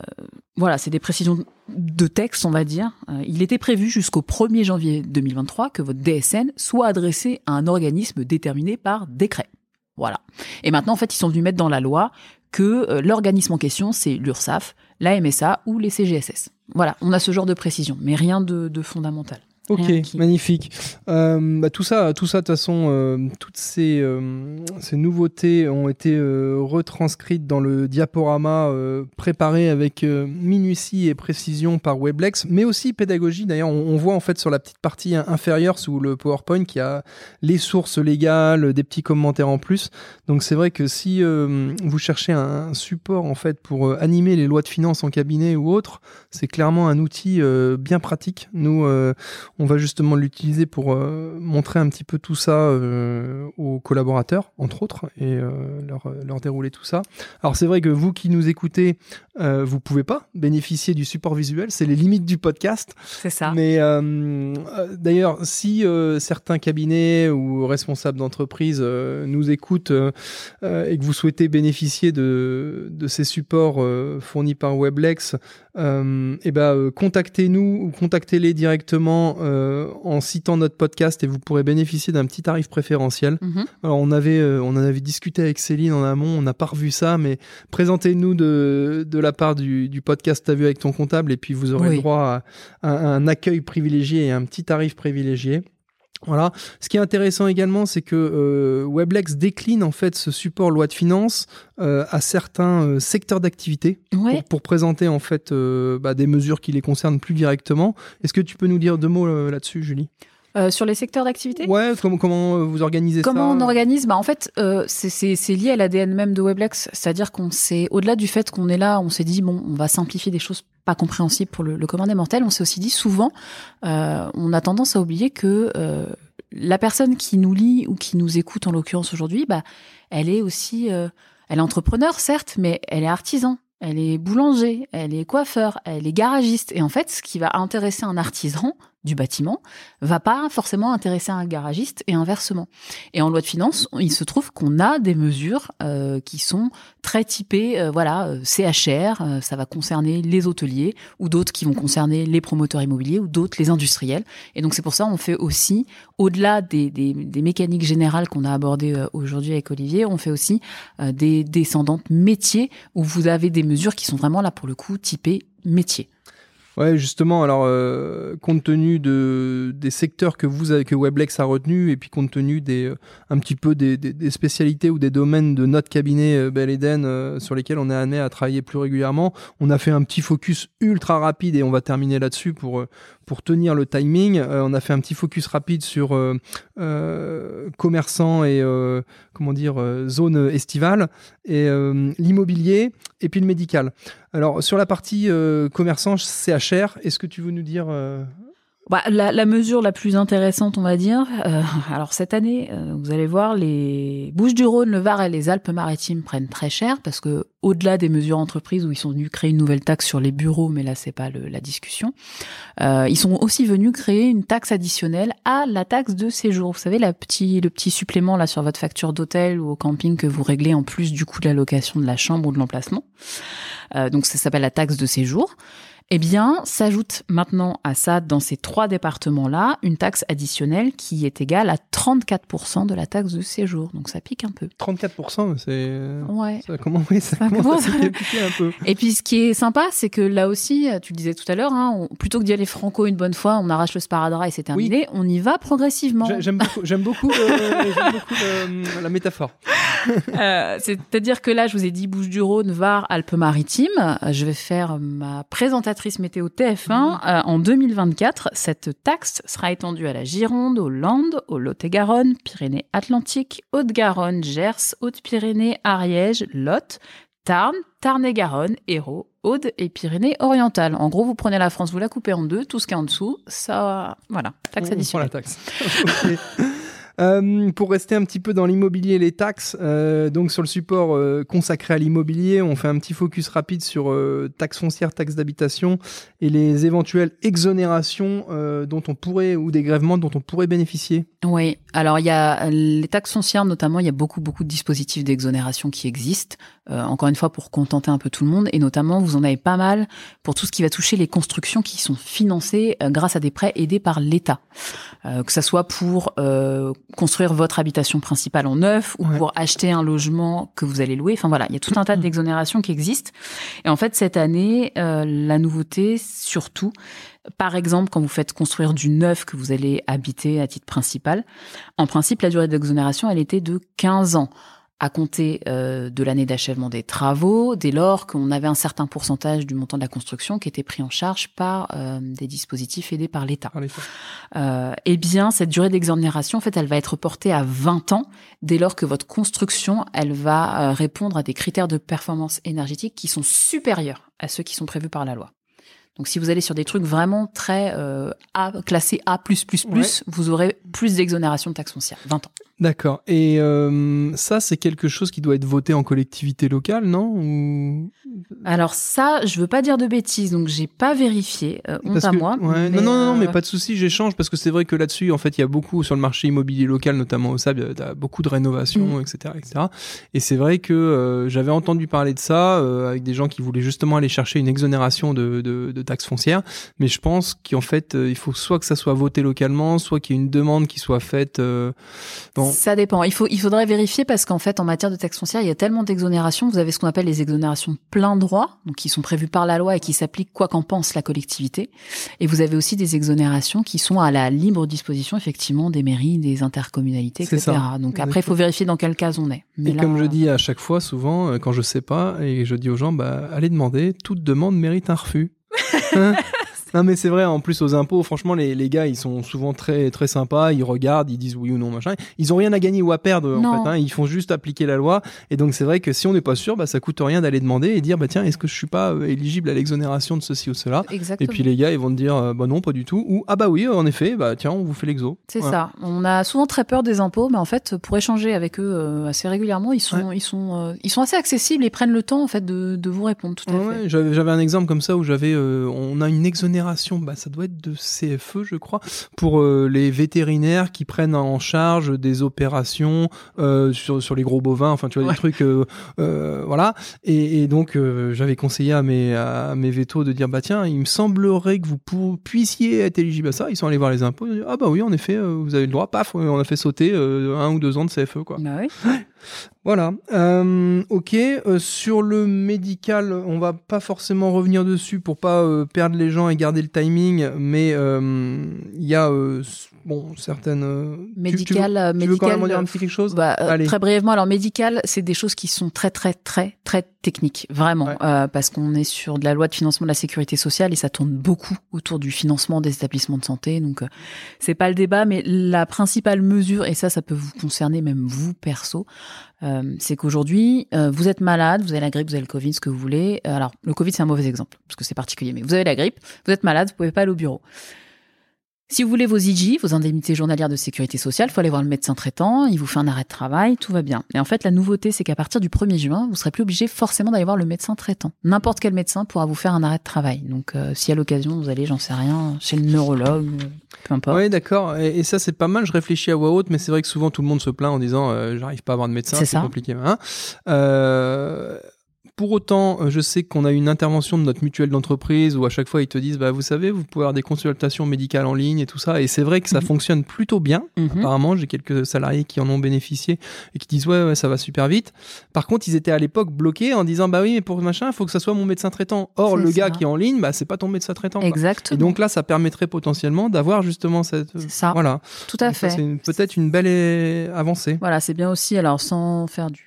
euh, voilà, c'est des précisions de texte, on va dire. Il était prévu jusqu'au 1er janvier 2023 que votre DSN soit adressé à un organisme déterminé par décret. Voilà. Et maintenant, en fait, ils sont venus mettre dans la loi que l'organisme en question, c'est l'URSSAF, la MSA ou les CGSS. Voilà, on a ce genre de précision, mais rien de fondamental. Ok, qui- magnifique. Euh, bah, tout ça, tout ça, de toute façon, euh, toutes ces, euh, ces nouveautés ont été euh, retranscrites dans le diaporama euh, préparé avec euh, minutie et précision par Weblex, mais aussi pédagogie. D'ailleurs, on, on voit en fait sur la petite partie inférieure sous le PowerPoint qu'il y a les sources légales, des petits commentaires en plus. Donc c'est vrai que si euh, vous cherchez un, un support en fait pour animer les lois de finances en cabinet ou autre, c'est clairement un outil euh, bien pratique. Nous, euh, On va justement l'utiliser pour euh, montrer un petit peu tout ça euh, aux collaborateurs, entre autres, et euh, leur, leur dérouler tout ça. Alors c'est vrai que vous qui nous écoutez, vous pouvez pas bénéficier du support visuel, c'est les limites du podcast. C'est ça. Mais d'ailleurs, si certains cabinets ou responsables d'entreprise nous écoutent et que vous souhaitez bénéficier de, de ces supports fournis par Weblex, eh ben, contactez-nous ou contactez-les directement euh, en citant notre podcast et vous pourrez bénéficier d'un petit tarif préférentiel. Mhm. Alors on avait, euh, on en avait discuté avec Céline en amont, on n'a pas revu ça, mais présentez-nous de, de la part du, du podcast T'as vu avec ton comptable et puis vous aurez Oui. droit à, à un accueil privilégié et un petit tarif privilégié. Voilà. Ce qui est intéressant également, c'est que euh, Weblex décline en fait ce support loi de finances euh, à certains euh, secteurs d'activité Ouais. pour, pour présenter en fait euh, bah, des mesures qui les concernent plus directement. Est-ce que tu peux nous dire deux mots là-dessus, Julie? Euh, sur les secteurs d'activité? Ouais. Comment comment euh, vous organisez Comment ça? on organise? Bah, En fait, euh, c'est- lié à l'ADN même de Weblex. C'est-à-dire qu'on s'est, au-delà du fait qu'on est là, on s'est dit, bon, on va simplifier des choses pas compréhensibles pour le, le commun des mortels. On s'est aussi dit, souvent, euh, on a tendance à oublier que la personne qui nous lit ou qui nous écoute, en l'occurrence aujourd'hui, bah, elle est aussi... elle est entrepreneur, certes, mais elle est artisan. Elle est boulanger, elle est coiffeur, elle est garagiste. Et en fait, ce qui va intéresser un artisan du bâtiment va pas forcément intéresser un garagiste et inversement. Et en loi de finances, il se trouve qu'on a des mesures euh, qui sont très typées, euh, voilà, euh, CHR, ça va concerner les hôteliers, ou d'autres qui vont concerner les promoteurs immobiliers, ou d'autres les industriels. Et donc c'est pour ça on fait aussi, au-delà des, des, mécaniques générales qu'on a abordées aujourd'hui avec Olivier, on fait aussi des descendantes métiers, où vous avez des mesures qui sont vraiment là pour le coup typées métiers. Ouais, justement, alors euh, compte tenu de des secteurs que vous avez, que Weblex a retenu et puis compte tenu des euh, un petit peu des, des, spécialités ou des domaines de notre cabinet euh, Bell Eden euh, sur lesquels on est amené à travailler plus régulièrement, on a fait un petit focus ultra rapide et on va terminer là-dessus pour euh, pour tenir le timing. Euh, on a fait un petit focus rapide sur euh, euh, commerçants et euh, comment dire zone estivale et l'immobilier et puis le médical. Alors sur la partie euh, commerçant CHR, est-ce que tu veux nous dire Bah, la, la mesure la plus intéressante, on va dire, euh, alors cette année, euh, vous allez voir, les Bouches-du-Rhône, le Var et les Alpes-Maritimes prennent très cher parce que au-delà des mesures entreprises où ils sont venus créer une nouvelle taxe sur les bureaux, mais là c'est pas le- la discussion, euh, ils sont aussi venus créer une taxe additionnelle à la taxe de séjour. Vous savez, la petit, le petit supplément là sur votre facture d'hôtel ou au camping que vous réglez en plus du coût de la location de la chambre ou de l'emplacement. Euh, donc ça s'appelle la taxe de séjour. Eh bien, s'ajoute maintenant à ça, dans ces trois départements-là, une taxe additionnelle qui est égale à 34% de la taxe de séjour. Donc ça pique un peu. 34% C'est euh, Ouais. ça, comment oui, ça, [laughs] Ça commence commence. à piquer- un peu. Et puis ce qui est sympa, c'est que là aussi, tu le disais tout à l'heure, hein, on- plutôt que d'y aller franco une bonne fois, on arrache le sparadrap et c'est terminé, on y va progressivement. J'ai- J'aime beaucoup, j'aime beaucoup, beaucoup le- la métaphore. Euh, C'est-à-dire que là, je vous ai dit Bouches-du-Rhône, Var, Alpes-Maritimes. Euh, Je vais faire ma météo TF1 euh, en 2024. Cette taxe sera étendue à la Gironde, aux Landes, au Lot-et-Garonne, Pyrénées-Atlantiques, Haute-Garonne, Gers, Haute-Pyrénées, Ariège, Lot, Tarn, Tarn-et-Garonne, Hérault, Aude et Pyrénées-Orientales. En gros, vous prenez la France, vous la coupez en deux, tout ce qui est en dessous, ça, voilà, taxe on prend additionnelle. la taxe. [laughs] Ok. Euh, pour rester un petit peu dans l'immobilier et les taxes, euh, donc sur le support euh, consacré à l'immobilier, on fait un petit focus rapide sur euh, taxes foncières, taxes d'habitation et les éventuelles exonérations euh, dont on pourrait ou dégrèvements dont on pourrait bénéficier. Oui, alors il y a les taxes foncières notamment, il y a beaucoup beaucoup de dispositifs d'exonération qui existent. Encore une fois pour contenter un peu tout le monde et notamment vous en avez pas mal pour tout ce qui va toucher les constructions qui sont financées grâce à des prêts aidés par l'État, que ça soit pour construire votre habitation principale en neuf ou Ouais. pour acheter un logement que vous allez louer. Enfin voilà, il y a tout un tas d'exonérations qui existent. Et en fait cette année, euh, la nouveauté surtout par exemple, quand vous faites construire du neuf que vous allez habiter à titre principal, en principe, la durée d'exonération, elle était de 15 ans à compter euh, de l'année d'achèvement des travaux, dès lors qu'on avait un certain pourcentage du montant de la construction qui était pris en charge par euh, des dispositifs aidés par l'État. Euh, eh bien, cette durée d'exonération, en fait, elle va être portée à 20 ans dès lors que votre construction, elle va euh, répondre à des critères de performance énergétique qui sont supérieurs à ceux qui sont prévus par la loi. Donc si vous allez sur des trucs vraiment très euh, A, classés A+++, Ouais. vous aurez plus d'exonération de taxes foncières. 20 ans. D'accord. Et euh, ça, c'est quelque chose qui doit être voté en collectivité locale, non? Ou... Alors ça, je veux pas dire de bêtises, donc j'ai pas vérifié. Euh, honte à moi. ouais, mais, non, non, non, euh, mais pas de souci, j'échange parce que c'est vrai que là-dessus, en fait, il y a beaucoup sur le marché immobilier local, notamment au SAB, il y a beaucoup de rénovations, Mm. etc., etc. Et c'est vrai que euh, j'avais entendu parler de ça euh, avec des gens qui voulaient justement aller chercher une exonération de, de, de taxes foncières, mais je pense qu'en fait, euh, il faut soit que ça soit voté localement, soit qu'il y ait une demande qui soit faite. euh, Ça dépend. Il, faut, il faudrait vérifier parce qu'en fait, en matière de taxes foncières, il y a tellement d'exonérations. Vous avez ce qu'on appelle les exonérations plein droit, donc qui sont prévues par la loi et qui s'appliquent quoi qu'en pense la collectivité. Et vous avez aussi des exonérations qui sont à la libre disposition, effectivement, des mairies, des intercommunalités, etc. ça. Donc après, il faut vérifier dans quel cas on est. Mais et là, comme je dis à chaque fois, souvent, euh, quand je sais pas, et je dis aux gens, bah, allez demander, toute demande mérite un refus. [laughs] Hein non mais c'est vrai, en plus aux impôts, franchement, les, les gars, ils sont souvent très très sympas, ils regardent, ils disent oui ou non, machin. Ils ont rien à gagner ou à perdre, en fait. hein. Ils font juste appliquer la loi. Et donc c'est vrai que si on n'est pas sûr, bah, ça coûte rien d'aller demander et dire, bah tiens, est-ce que je suis pas euh, éligible à l'exonération de ceci ou cela? Exactement. Et puis les gars, ils vont te dire, euh, bah non, pas du tout. Ou ah bah oui, en effet, bah tiens, on vous fait l'exo. C'est Ouais. ça. On a souvent très peur des impôts, mais en fait, pour échanger avec eux euh, assez régulièrement, ils sont, ils sont, euh, ils sont assez accessibles et prennent le temps en fait de, de vous répondre. Tout à Ouais, fait. j'avais un exemple comme ça où j'avais euh, on a une exonération bah ça doit être de CFE je crois pour euh, les vétérinaires qui prennent en charge des opérations euh, sur sur les gros bovins enfin tu vois Ouais. des trucs euh, voilà et, et donc j'avais conseillé à mes à mes vétos de dire bah tiens il me semblerait que vous puissiez être éligible à ça ils sont allés voir les impôts ils ont dit, ah bah oui en effet vous avez le droit paf on a fait sauter un ou deux ans de CFE quoi Bah oui. Voilà. Euh, ok. Euh, sur le médical, on va pas forcément revenir dessus pour pas euh, perdre les gens et garder le timing, mais il y a bon certaines. euh, tu- Médical, euh, Tu veux, tu veux quand même en dire un petit quelque chose Bah, euh, très brièvement, alors médical, c'est des choses qui sont très très très très techniques, vraiment, Ouais. euh, parce qu'on est sur de la loi de financement de la sécurité sociale et ça tourne beaucoup autour du financement des établissements de santé. Donc euh, c'est pas le débat, mais la principale mesure, et ça, ça peut vous concerner même vous perso, euh, c'est qu'aujourd'hui euh, vous êtes malade, vous avez la grippe, vous avez le Covid, ce que vous voulez. Euh, Alors le Covid c'est un mauvais exemple parce que c'est particulier, mais vous avez la grippe, vous êtes malade, vous pouvez pas aller au bureau. Si vous voulez vos IJ, vos indemnités journalières de sécurité sociale, faut aller voir le médecin traitant, il vous fait un arrêt de travail, tout va bien. Et en fait, la nouveauté, c'est qu'à partir du 1er juin, vous serez plus obligé forcément d'aller voir le médecin traitant. N'importe quel médecin pourra vous faire un arrêt de travail. Donc, euh, si à l'occasion, vous allez, j'en sais rien, chez le neurologue, euh, peu importe. Oui, d'accord. Et, et ça, c'est pas mal. Je réfléchis à voix haute, mais c'est vrai que souvent tout le monde se plaint en disant euh, j'arrive pas à avoir de médecin, C'est compliqué. Hein Euh, pour autant, euh, je sais qu'on a une intervention de notre mutuelle d'entreprise où à chaque fois ils te disent bah vous savez vous pouvez avoir des consultations médicales en ligne et tout ça et c'est vrai que ça Mhm. fonctionne plutôt bien. Mhm. Apparemment, j'ai quelques salariés qui en ont bénéficié et qui disent ouais, ouais ça va super vite. Par contre, ils étaient à l'époque bloqués en disant bah oui mais pour machin, il faut que ça soit mon médecin traitant. Or le gars qui est en ligne, bah c'est pas ton médecin traitant. quoi. Exactement. Et donc là, ça permettrait potentiellement d'avoir justement cette C'est ça, voilà. tout à Donc fait. C'est peut-être une belle euh, avancée. Voilà, c'est bien aussi, alors sans faire du,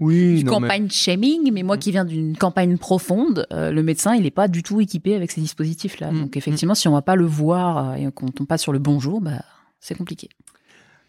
Oui, [laughs] du non, mais- campagne shaming, mais moi qui viens d'une campagne profonde, euh, le médecin, il n'est pas du tout équipé avec ces dispositifs-là. Mm. Donc effectivement, si on va pas le voir euh, et qu'on tombe pas sur le bon jour, bah, c'est compliqué.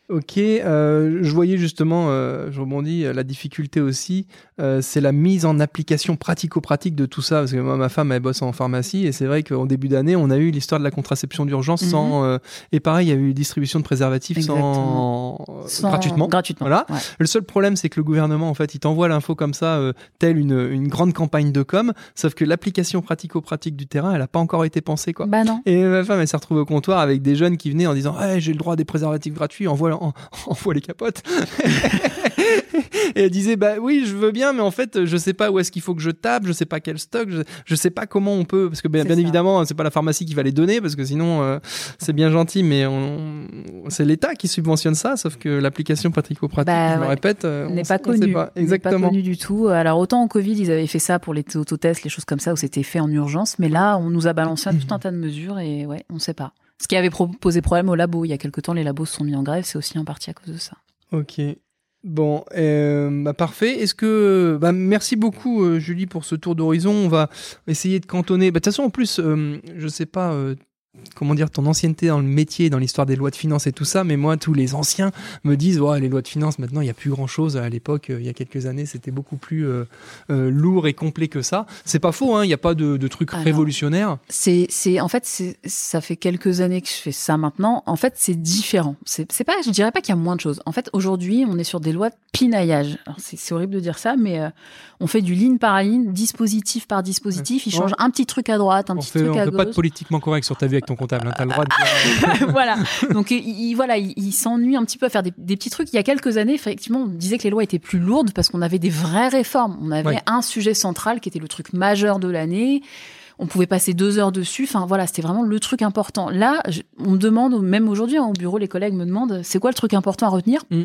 Ok, euh, je voyais justement, euh, je rebondis, euh, la difficulté aussi, euh, c'est la mise en application pratico-pratique de tout ça, parce que moi, ma femme, elle bosse en pharmacie, et c'est vrai qu'en début d'année, on a eu l'histoire de la contraception d'urgence Mhm. sans... euh, et pareil, il y a eu distribution de préservatifs sans... Euh, Sans- gratuitement. Gratuitement. Voilà. ouais. Le seul problème, c'est que le gouvernement, en fait, il t'envoie l'info comme ça, telle une, une grande campagne de com, sauf que l'application pratico-pratique du terrain, elle n'a pas encore été pensée, quoi. Bah non. Et ma femme, elle s'est retrouvée au comptoir avec des jeunes qui venaient en disant hey, J'ai le droit à des préservatifs gratuits, envoie, en- envoie les capotes. [laughs] et elle disait Bah oui, je veux bien, mais en fait, je sais pas où est-ce qu'il faut que je tape, je sais pas quel stock, je, je sais pas comment on peut. Parce que bien, bien évidemment, c'est pas la pharmacie qui va les donner, parce que sinon, euh, c'est bien gentil, mais on- c'est l'État qui subventionne ça, sauf que l'application pratico-pratique, Bah je le répète, euh, on n'est pas on sait connu. pas. N'est Exactement. pas connu du tout. Alors autant en Covid, ils avaient fait ça pour les autotests, les choses comme ça, où c'était fait en urgence, mais là, on nous a balancé [clears throat] tout un tas de mesures et ouais, on sait pas. Ce qui avait posé problème aux labos. Il y a quelque temps, les labos se sont mis en grève, c'est aussi en partie à cause de ça. Ok. Bon, euh, bah parfait. Est-ce que, bah merci beaucoup euh, Julie pour ce tour d'horizon. On va essayer de cantonner. Bah, De toute façon, en plus, euh, je sais pas. Comment dire, ton ancienneté dans le métier, dans l'histoire des lois de finances et tout ça, mais moi, tous les anciens me disent, ouais, les lois de finances, maintenant, il n'y a plus grand chose. À l'époque, euh, il y a quelques années, c'était beaucoup plus euh, euh, lourd et complet que ça. C'est pas faux, hein, il n'y a pas de, de truc Ah révolutionnaire. C'est, c'est, en fait, ça fait quelques années que je fais ça maintenant. En fait, c'est différent. C'est, c'est pas, je dirais pas qu'il y a moins de choses. En fait, aujourd'hui, on est sur des lois de pinaillage. C'est, horrible de dire ça, mais euh, on fait du ligne par ligne, dispositif par dispositif. Ils Ouais. changent un petit truc à droite, un On petit fait, truc on à fait pas de gauche. politiquement correct sur ta vie avec ton comptable. hein, T'as le droit de dire. [laughs] voilà. Donc, il, il- voilà, il, il s'ennuie un petit peu à faire des, des petits trucs. Il y a quelques années, effectivement, on disait que les lois étaient plus lourdes parce qu'on avait des vraies réformes. On avait Ouais. un sujet central qui était le truc majeur de l'année. On pouvait passer deux heures dessus. Enfin, voilà, c'était vraiment le truc important. Là, je- on me demande, même aujourd'hui, hein, au bureau, les collègues me demandent, c'est quoi le truc important à retenir? Mm.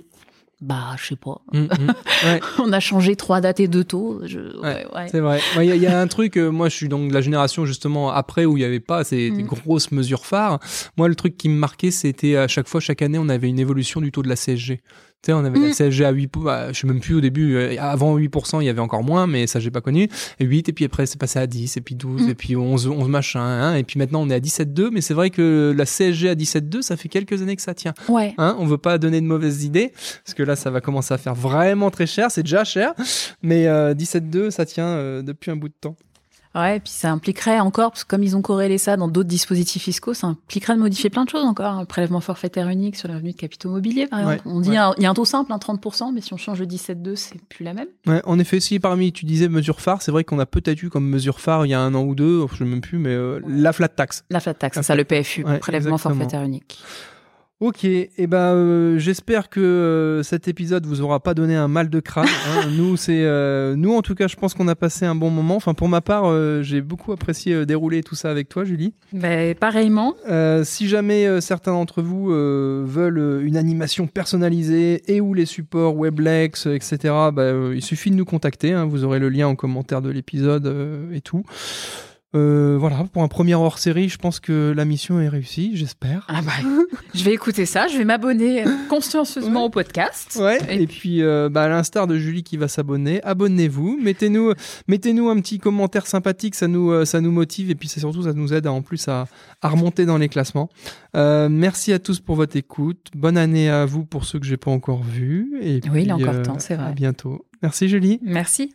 Bah, je sais pas. Hum. [laughs] Ouais. On a changé trois dates et deux taux. Je... ouais, ouais. C'est vrai. Il y, a- y a un truc, euh, moi je suis donc de la génération justement après où il n'y avait pas ces Mm. grosses mesures phares. Moi le truc qui me marquait c'était à chaque fois, chaque année, on avait une évolution du taux de la CSG. Tu sais, on avait la Mm. CSG à 8, bah, je sais même plus au début, euh, avant 8%, il y avait encore moins, mais ça j'ai pas connu. Et 8, et puis après c'est passé à 10, et puis 12, Mm. et puis 11, 11 machin, hein, et puis maintenant on est à 17,2, mais c'est vrai que la CSG à 17,2, ça fait quelques années que ça tient. Ouais. Hein, on veut pas donner de mauvaises idées parce que là ça va commencer à faire vraiment très cher, c'est déjà cher, mais euh, 17,2 ça tient euh, depuis un bout de temps. Ouais, et puis ça impliquerait encore, parce que comme ils ont corrélé ça dans d'autres dispositifs fiscaux, ça impliquerait de modifier plein de choses encore. Un prélèvement forfaitaire unique sur les revenus de capitaux mobiliers, par exemple. Ouais, on dit ouais. un- il y a un taux simple, un 30%, mais si on change de 17,2, c'est plus la même. Ouais, en effet, si parmi tu disais mesure phare, c'est vrai qu'on a peut-être eu comme mesure phare il y a un an ou deux, je sais même plus, mais euh, la flat tax. La flat tax, c'est ça, le PFU, prélèvement exactement. forfaitaire unique. Ok, et ben euh, j'espère que euh, cet épisode vous aura pas donné un mal de crâne. [laughs] hein. nous c'est, euh, nous en tout cas, je pense qu'on a passé un bon moment. Enfin pour ma part, j'ai beaucoup apprécié dérouler tout ça avec toi, Julie. Ben, pareillement. Si jamais certains d'entre vous veulent une animation personnalisée et ou les supports Weblex, etc., bah, euh, il suffit de nous contacter. hein. vous aurez le lien en commentaire de l'épisode et tout. Euh, voilà, pour un premier hors-série, je pense que la mission est réussie, j'espère. Ah bah, je vais écouter ça, je vais m'abonner euh, [laughs] consciencieusement Ouais. au podcast. Ouais, Et et, puis euh, bah, à l'instar de Julie qui va s'abonner, abonnez-vous, mettez-nous mettez-nous un petit commentaire sympathique, ça nous euh, ça nous motive et puis c'est surtout ça nous aide à, en plus à, à remonter dans les classements. Euh, merci à tous pour votre écoute, bonne année à vous pour ceux que j'ai pas encore vus et Oui, il est puis, encore temps, c'est vrai. À bientôt. Merci Julie. Merci.